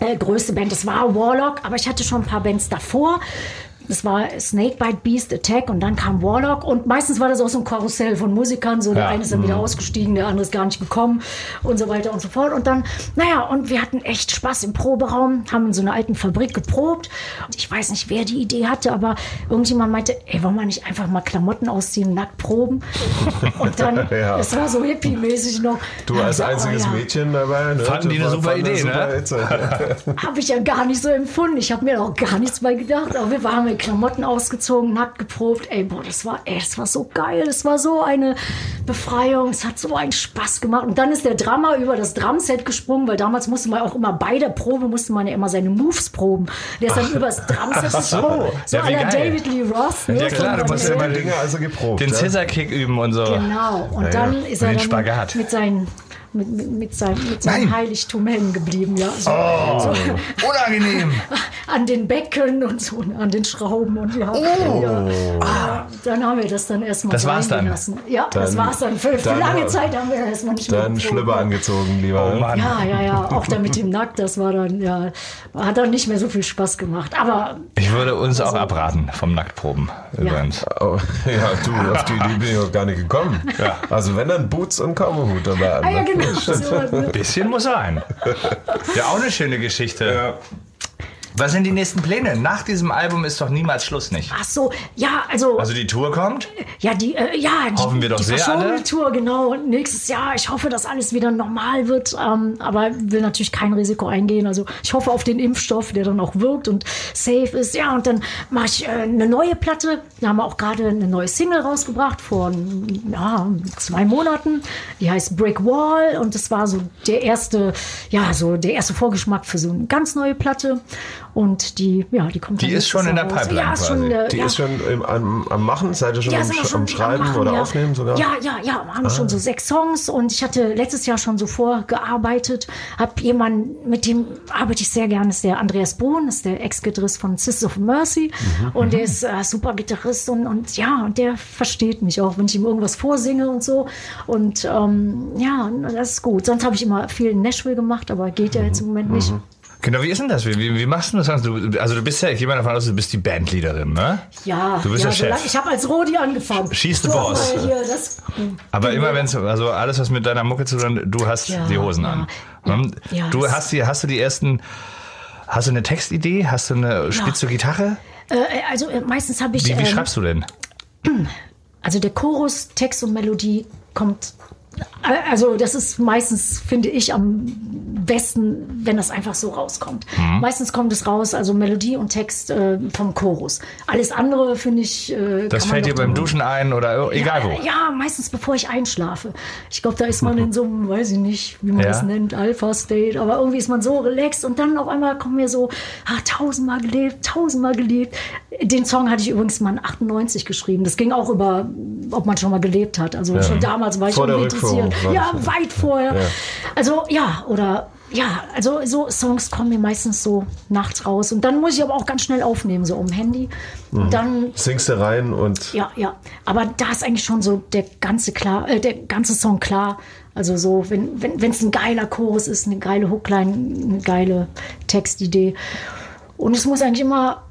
[SPEAKER 4] äh, größte Band, das war Warlock, aber ich hatte schon ein paar Bands davor. Das war Snakebite Beast Attack und dann kam Warlock und meistens war das auch so ein Karussell von Musikern. So der
[SPEAKER 2] Ja.
[SPEAKER 4] eine ist dann wieder ausgestiegen, der andere ist gar nicht gekommen und so weiter und so fort. Und dann, naja, und wir hatten echt Spaß im Proberaum, haben in so einer alten Fabrik geprobt. Und ich weiß nicht, wer die Idee hatte, aber irgendjemand meinte, ey, wollen wir nicht einfach mal Klamotten ausziehen, nackt proben? (laughs) Und dann,
[SPEAKER 3] Ja.
[SPEAKER 4] das war so hippie-mäßig noch.
[SPEAKER 3] Du
[SPEAKER 4] hab
[SPEAKER 3] als
[SPEAKER 4] gesagt,
[SPEAKER 3] einziges
[SPEAKER 4] oh ja.
[SPEAKER 3] Mädchen dabei. Ne?
[SPEAKER 2] Fanden die eine super Idee,
[SPEAKER 3] eine
[SPEAKER 2] ne?
[SPEAKER 3] Idee. (laughs) (laughs)
[SPEAKER 4] Habe ich ja gar nicht so empfunden. Ich habe mir auch gar nichts bei gedacht. Aber wir waren mit Klamotten ausgezogen, nackt geprobt. Ey, boah, das war, ey, das war so geil. Das war so eine Befreiung. Es hat so einen Spaß gemacht. Und dann ist der Drummer über das Drumset gesprungen, weil damals musste man auch immer bei der Probe musste man ja immer seine Moves proben. Der ist dann über das Drumset gesprungen. So
[SPEAKER 2] Ja,
[SPEAKER 4] à la
[SPEAKER 2] geil.
[SPEAKER 4] David Lee Roth. ne,
[SPEAKER 2] Ja, klar, du musst
[SPEAKER 3] Ja,
[SPEAKER 2] ja
[SPEAKER 3] mal Dinge also geprobt.
[SPEAKER 2] Den
[SPEAKER 3] ja?
[SPEAKER 2] Scissor-Kick üben und so.
[SPEAKER 4] Genau. Und dann ist er dann
[SPEAKER 2] Spagat.
[SPEAKER 4] mit seinen mit, mit, mit seinem, mit seinem
[SPEAKER 2] Nein.
[SPEAKER 4] Heiligtum hängen geblieben. Ja, so,
[SPEAKER 2] Oh.
[SPEAKER 4] so,
[SPEAKER 2] Unangenehm. (laughs)
[SPEAKER 4] an den Becken und so, an den Schrauben und ja. ja. ja. Dann haben wir das dann erstmal
[SPEAKER 2] Das war's
[SPEAKER 4] sein
[SPEAKER 2] dann?
[SPEAKER 4] gelassen. Ja, das
[SPEAKER 3] Dann-
[SPEAKER 4] war's dann. Für, für
[SPEAKER 3] dann-
[SPEAKER 4] lange Zeit haben wir erstmal nicht mehr
[SPEAKER 3] Dann. Schlüpper angezogen, lieber.
[SPEAKER 2] Oh Mann.
[SPEAKER 4] Ja, ja, ja. Auch da mit dem Nackt, das war dann, ja, hat dann nicht mehr so viel Spaß gemacht. Aber
[SPEAKER 2] Ich würde uns auch abraten vom Nacktproben übrigens.
[SPEAKER 3] Oh, ja, du, auf die Idee bin ich auch gar nicht gekommen.
[SPEAKER 2] Ja.
[SPEAKER 3] Also wenn dann Boots und Kaumerhut dabei.
[SPEAKER 4] ah, ja, genau. So, ne?
[SPEAKER 2] Bisschen muss sein. Ja, auch eine schöne Geschichte. Was sind die nächsten Pläne? Nach diesem Album ist doch niemals Schluss, nicht?
[SPEAKER 4] Ach so, ja, also,
[SPEAKER 2] Also die Tour kommt?
[SPEAKER 4] ja, die, äh, ja, die,
[SPEAKER 2] Hoffen wir doch
[SPEAKER 4] die
[SPEAKER 2] sehr alle.
[SPEAKER 4] Tour, genau. Und nächstes Jahr, ich hoffe, dass alles wieder normal wird, ähm, aber will natürlich kein Risiko eingehen. Also ich hoffe auf den Impfstoff, der dann auch wirkt und safe ist. Ja, und dann mache ich äh, eine neue Platte. Da haben wir auch gerade eine neue Single rausgebracht vor ja, zwei Monaten. Die heißt Brick Wall und das war so der erste, ja, so der erste Vorgeschmack für so eine ganz neue Platte. Und die, ja, die kommt
[SPEAKER 2] Die ist schon in der. Pipeline
[SPEAKER 4] Ja, ist schon, äh,
[SPEAKER 3] Die
[SPEAKER 4] ja.
[SPEAKER 3] ist schon im, am, am Machen, seid ihr schon,
[SPEAKER 4] Ja,
[SPEAKER 3] am,
[SPEAKER 4] schon
[SPEAKER 3] am Schreiben
[SPEAKER 4] machen,
[SPEAKER 3] oder
[SPEAKER 4] ja.
[SPEAKER 3] Aufnehmen sogar? Ah.
[SPEAKER 4] Ja, ja, ja. Wir haben schon so sechs Songs und ich hatte letztes Jahr schon so vorgearbeitet. Hab jemanden, mit dem arbeite ich sehr gerne, ist der Andreas Bohn, ist der Ex-Gitarrist von Sisters of Mercy.
[SPEAKER 3] Mhm,
[SPEAKER 4] Und der ist äh, super Gitarrist und, und ja, und der versteht mich auch, wenn ich ihm irgendwas vorsinge und so. Und ähm, ja, das ist gut. Sonst habe ich immer viel in Nashville gemacht, aber geht ja jetzt im Moment nicht.
[SPEAKER 2] Genau, wie ist denn das? Wie, wie, wie machst du das? Also du, also du bist ja, ich gehe mal davon aus, du bist die Bandleaderin, ne?
[SPEAKER 4] Ja,
[SPEAKER 2] Du bist
[SPEAKER 4] ja,
[SPEAKER 2] der Chef.
[SPEAKER 4] solange- Ich habe als Rodi angefangen.
[SPEAKER 2] She's the
[SPEAKER 4] So,
[SPEAKER 2] boss.
[SPEAKER 4] Hier, das,
[SPEAKER 2] Aber immer wenn es, also alles, was mit deiner Mucke zu tun hat, du hast
[SPEAKER 4] Ja,
[SPEAKER 2] die Hosen
[SPEAKER 4] ja.
[SPEAKER 2] an.
[SPEAKER 4] Ja,
[SPEAKER 2] Hm? du hast die, hast du die ersten, hast du eine Textidee? Hast du eine, spielst du Gitarre?
[SPEAKER 4] äh, also äh, meistens habe ich.
[SPEAKER 2] Wie, wie
[SPEAKER 4] ähm,
[SPEAKER 2] schreibst du denn?
[SPEAKER 4] Also der Chorus, Text und Melodie kommt. Also das ist meistens, finde ich, am besten, wenn das einfach so rauskommt.
[SPEAKER 2] Mhm.
[SPEAKER 4] Meistens kommt es raus, also Melodie und Text äh, vom Chorus. Alles andere finde ich. Äh,
[SPEAKER 2] Das fällt dir beim Duschen ein oder egal
[SPEAKER 4] ja,
[SPEAKER 2] wo.
[SPEAKER 4] Ja, meistens bevor ich einschlafe. Ich glaube, da ist man in (laughs) so einem, weiß ich nicht, wie man
[SPEAKER 2] Ja.
[SPEAKER 4] das nennt, Alpha-State, aber irgendwie ist man so relaxed und dann auf einmal kommt mir so, ah, tausendmal gelebt, tausendmal geliebt. Den Song hatte ich übrigens mal in 98 geschrieben. Das ging auch über, ob man schon mal gelebt hat. Also schon damals war ich
[SPEAKER 3] Vor der
[SPEAKER 4] irgendwie
[SPEAKER 3] war
[SPEAKER 4] Ja, weit vorher. Also ja, oder ja, also so Songs kommen mir meistens so nachts raus und dann muss ich aber auch ganz schnell aufnehmen, so um Handy.
[SPEAKER 3] Mhm.
[SPEAKER 4] Dann
[SPEAKER 3] Singst du rein und
[SPEAKER 4] ja, ja. Aber da ist eigentlich schon so der ganze klar, äh, der ganze Song klar. Also so, wenn wenn wenn, es ein geiler Chorus ist, eine geile Hookline, eine geile Textidee. Und es muss eigentlich immer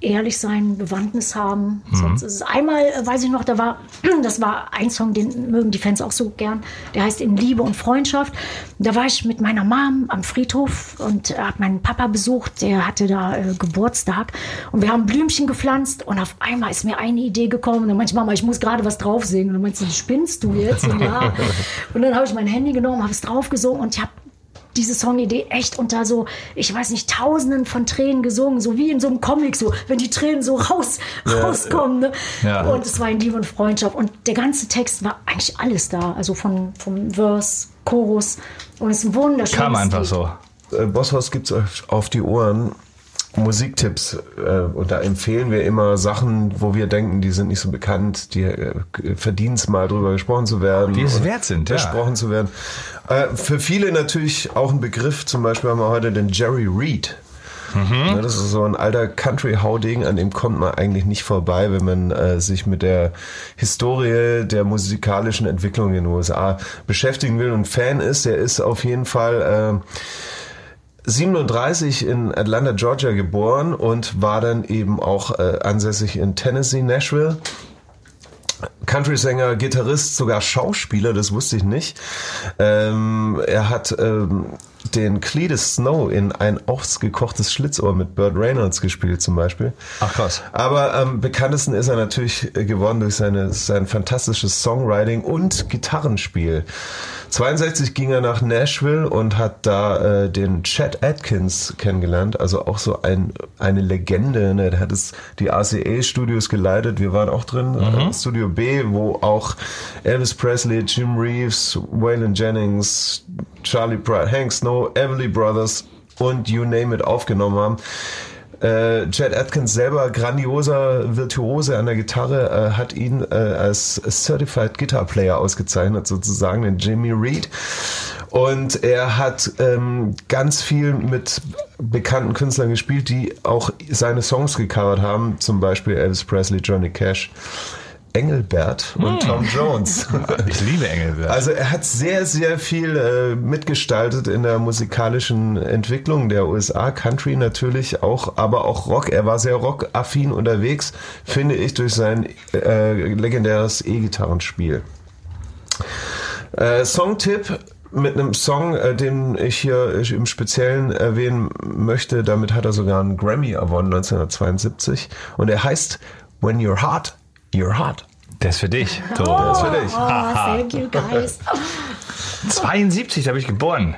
[SPEAKER 4] ehrlich sein, Bewandtnis haben. Sonst ist es einmal, äh, weiß ich noch, da war, (clears throat) das war ein Song, den mögen die Fans auch so gern. Der heißt In Liebe und Freundschaft. Da war ich mit meiner Mom am Friedhof und habe meinen Papa besucht. Der hatte da äh, Geburtstag und wir haben Blümchen gepflanzt und auf einmal ist mir eine Idee gekommen. Und dann meinte ich, Mama, ich muss gerade was drauf singen. Und dann meinst du, spinnst du jetzt? Und ja. (laughs) Und dann habe ich mein Handy genommen, habe es drauf gesungen und ich habe diese Songidee echt unter so, ich weiß nicht, tausenden von Tränen gesungen, so wie in so einem Comic, so, wenn die Tränen so raus, rauskommen. Ne?
[SPEAKER 2] Ja.
[SPEAKER 4] Und es war in Liebe und Freundschaft. Und der ganze Text war eigentlich alles da. Also von, vom Verse, Chorus. Und es ist ein wunderschönes
[SPEAKER 2] Kam einfach
[SPEAKER 4] Lied.
[SPEAKER 2] so.
[SPEAKER 3] äh, Bosshaus gibt's euch auf die Ohren. Musiktipps äh, und da empfehlen wir immer Sachen, wo wir denken, die sind nicht so bekannt, die äh, verdienen es mal drüber gesprochen zu werden.
[SPEAKER 2] Die es wert sind, ja.
[SPEAKER 3] besprochen zu werden. Äh, für viele natürlich auch ein Begriff, zum Beispiel haben wir heute den Jerry Reed.
[SPEAKER 2] Mhm.
[SPEAKER 3] Ja, das ist so ein alter Country-Hauding, an dem kommt man eigentlich nicht vorbei, wenn man äh, sich mit der Historie der musikalischen Entwicklung in den USA beschäftigen will und Fan ist. Der ist auf jeden Fall äh, 37 in Atlanta, Georgia geboren und war dann eben auch äh, ansässig in Tennessee, Nashville. Country-Sänger, Gitarrist, sogar Schauspieler, das wusste ich nicht. Ähm, er hat ähm, den Cletus Snow in ein ausgekochtes Schlitzohr mit Burt Reynolds gespielt zum Beispiel.
[SPEAKER 2] Ach, krass.
[SPEAKER 3] Aber am bekanntesten ist er natürlich äh, geworden durch seine, sein fantastisches Songwriting und Gitarrenspiel. 62 ging er nach Nashville und hat da äh, den Chet Atkins kennengelernt, also auch so ein, eine Legende. Ne? Der hat es die RCA-Studios geleitet, wir waren auch drin, äh, Studio B, wo auch Elvis Presley, Jim Reeves, Waylon Jennings, Charlie Pride, Hank Snow, Everly Brothers und you name it aufgenommen haben. Äh, Chad Atkins selber grandioser Virtuose an der Gitarre äh, hat ihn äh, als Certified Guitar Player ausgezeichnet, sozusagen den Jimmy Reed. Und er hat ähm, ganz viel mit bekannten Künstlern gespielt, die auch seine Songs gecovert haben, zum Beispiel Elvis Presley, Johnny Cash. Engelbert und Tom Jones. (laughs)
[SPEAKER 2] Ich liebe Engelbert.
[SPEAKER 3] Also er hat sehr, sehr viel äh, mitgestaltet in der musikalischen Entwicklung der USA, Country natürlich auch, aber auch Rock. Er war sehr rockaffin unterwegs, finde ich, durch sein äh, legendäres E-Gitarrenspiel. Äh, Songtipp mit einem Song, äh, den ich hier im Speziellen erwähnen möchte. Damit hat er sogar einen Grammy gewonnen 1972 und er heißt When You're Hot, You're Hot.
[SPEAKER 2] Der ist für dich. (laughs) So.
[SPEAKER 3] Das ist für dich.
[SPEAKER 4] Oh, thank you guys.
[SPEAKER 2] 72, da bin ich geboren.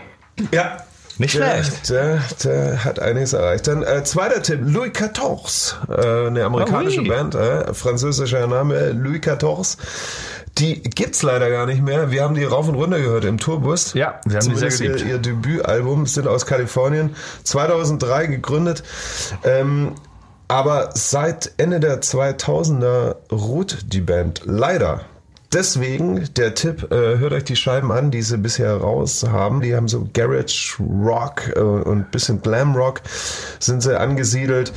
[SPEAKER 3] Ja.
[SPEAKER 2] Nicht
[SPEAKER 3] Der,
[SPEAKER 2] schlecht.
[SPEAKER 3] der, der hat einiges erreicht. Dann äh, zweiter Tipp, Louis XIV, äh, eine amerikanische
[SPEAKER 2] Ah, oui.
[SPEAKER 3] Band, äh, französischer Name, Louis XIV. Die gibt's leider gar nicht mehr. Wir haben die rauf und runter gehört im Tourbus.
[SPEAKER 2] Ja, wir haben die sehr
[SPEAKER 3] Zumindest
[SPEAKER 2] geliebt.
[SPEAKER 3] Ihr, ihr Debütalbum sind aus Kalifornien, 2003 gegründet. Ähm, aber seit Ende der 2000er ruht die Band leider. Deswegen der Tipp, äh, hört euch die Scheiben an, die sie bisher raus haben. Die haben so Garage Rock äh, und bisschen Glam Rock sind sie angesiedelt.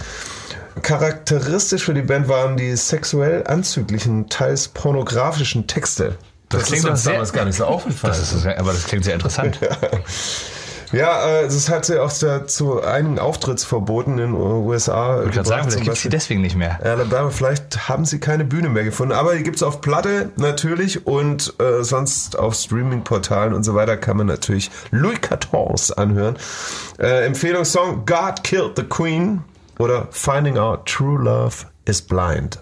[SPEAKER 3] Charakteristisch für die Band waren die sexuell anzüglichen, teils pornografischen Texte.
[SPEAKER 2] Das klingt doch sehr-
[SPEAKER 3] damals gar nicht so aufgefallen.
[SPEAKER 2] Das ist, aber das klingt sehr interessant. (laughs)
[SPEAKER 3] Ja, äh, das hat sie auch zu einigen Auftrittsverboten in den USA
[SPEAKER 2] Ich kann sagen, vielleicht gibt es
[SPEAKER 3] Beispiel.
[SPEAKER 2] deswegen nicht mehr.
[SPEAKER 3] Alabama, vielleicht haben sie keine Bühne mehr gefunden, aber die gibt's auf Platte natürlich und äh, sonst auf Streaming-Portalen und so weiter kann man natürlich Louis XIV anhören. Äh, Empfehlungssong God Killed the Queen oder Finding Out True Love is Blind.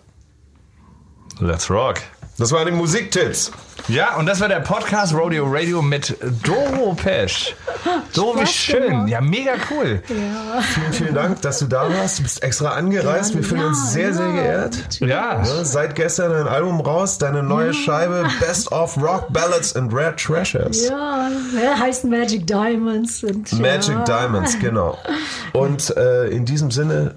[SPEAKER 2] Let's rock.
[SPEAKER 3] Das waren die Musiktipps.
[SPEAKER 2] Ja, und das war der Podcast Rodeo Radio mit Doro Pesch. Doro, wie schön.
[SPEAKER 4] gemacht.
[SPEAKER 2] Ja, mega cool.
[SPEAKER 3] Vielen, vielen Dank, dass du da warst. Du bist extra angereist. Wir fühlen
[SPEAKER 4] Ja,
[SPEAKER 3] uns sehr, sehr
[SPEAKER 4] ja,
[SPEAKER 3] geehrt.
[SPEAKER 2] Ja.
[SPEAKER 3] Ja, seit gestern ein Album raus, deine neue Scheibe Best of Rock Ballads and Rare Treasures.
[SPEAKER 4] Ja, ja, heißt Magic Diamonds. Und,
[SPEAKER 3] Magic
[SPEAKER 4] ja.
[SPEAKER 3] Diamonds, genau. (laughs) Und äh, in diesem Sinne,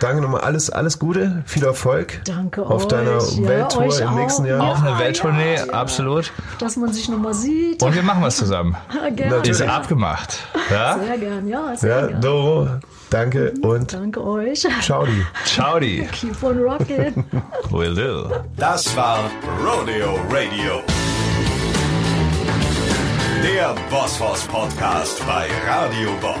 [SPEAKER 3] danke nochmal, alles, alles Gute, viel Erfolg
[SPEAKER 4] Danke
[SPEAKER 3] auf
[SPEAKER 4] euch.
[SPEAKER 3] deiner
[SPEAKER 4] Ja,
[SPEAKER 3] Welttour im
[SPEAKER 4] auch.
[SPEAKER 3] nächsten Jahr.
[SPEAKER 2] Auf eine Welttournee,
[SPEAKER 4] ja,
[SPEAKER 2] absolut.
[SPEAKER 4] Dass man sich nochmal sieht.
[SPEAKER 2] Und wir machen was zusammen. (laughs)
[SPEAKER 4] Gerne.
[SPEAKER 2] Ist abgemacht. Ja?
[SPEAKER 4] Sehr gern, ja, sehr
[SPEAKER 3] Ja,
[SPEAKER 4] gern.
[SPEAKER 3] Doro, danke und
[SPEAKER 4] Danke euch.
[SPEAKER 3] ciao die.
[SPEAKER 2] Ciao, die. (laughs)
[SPEAKER 4] Keep on rocking.
[SPEAKER 2] Will do.
[SPEAKER 1] Das war Rodeo Radio. Der Bosphorus Podcast bei Radio Bob.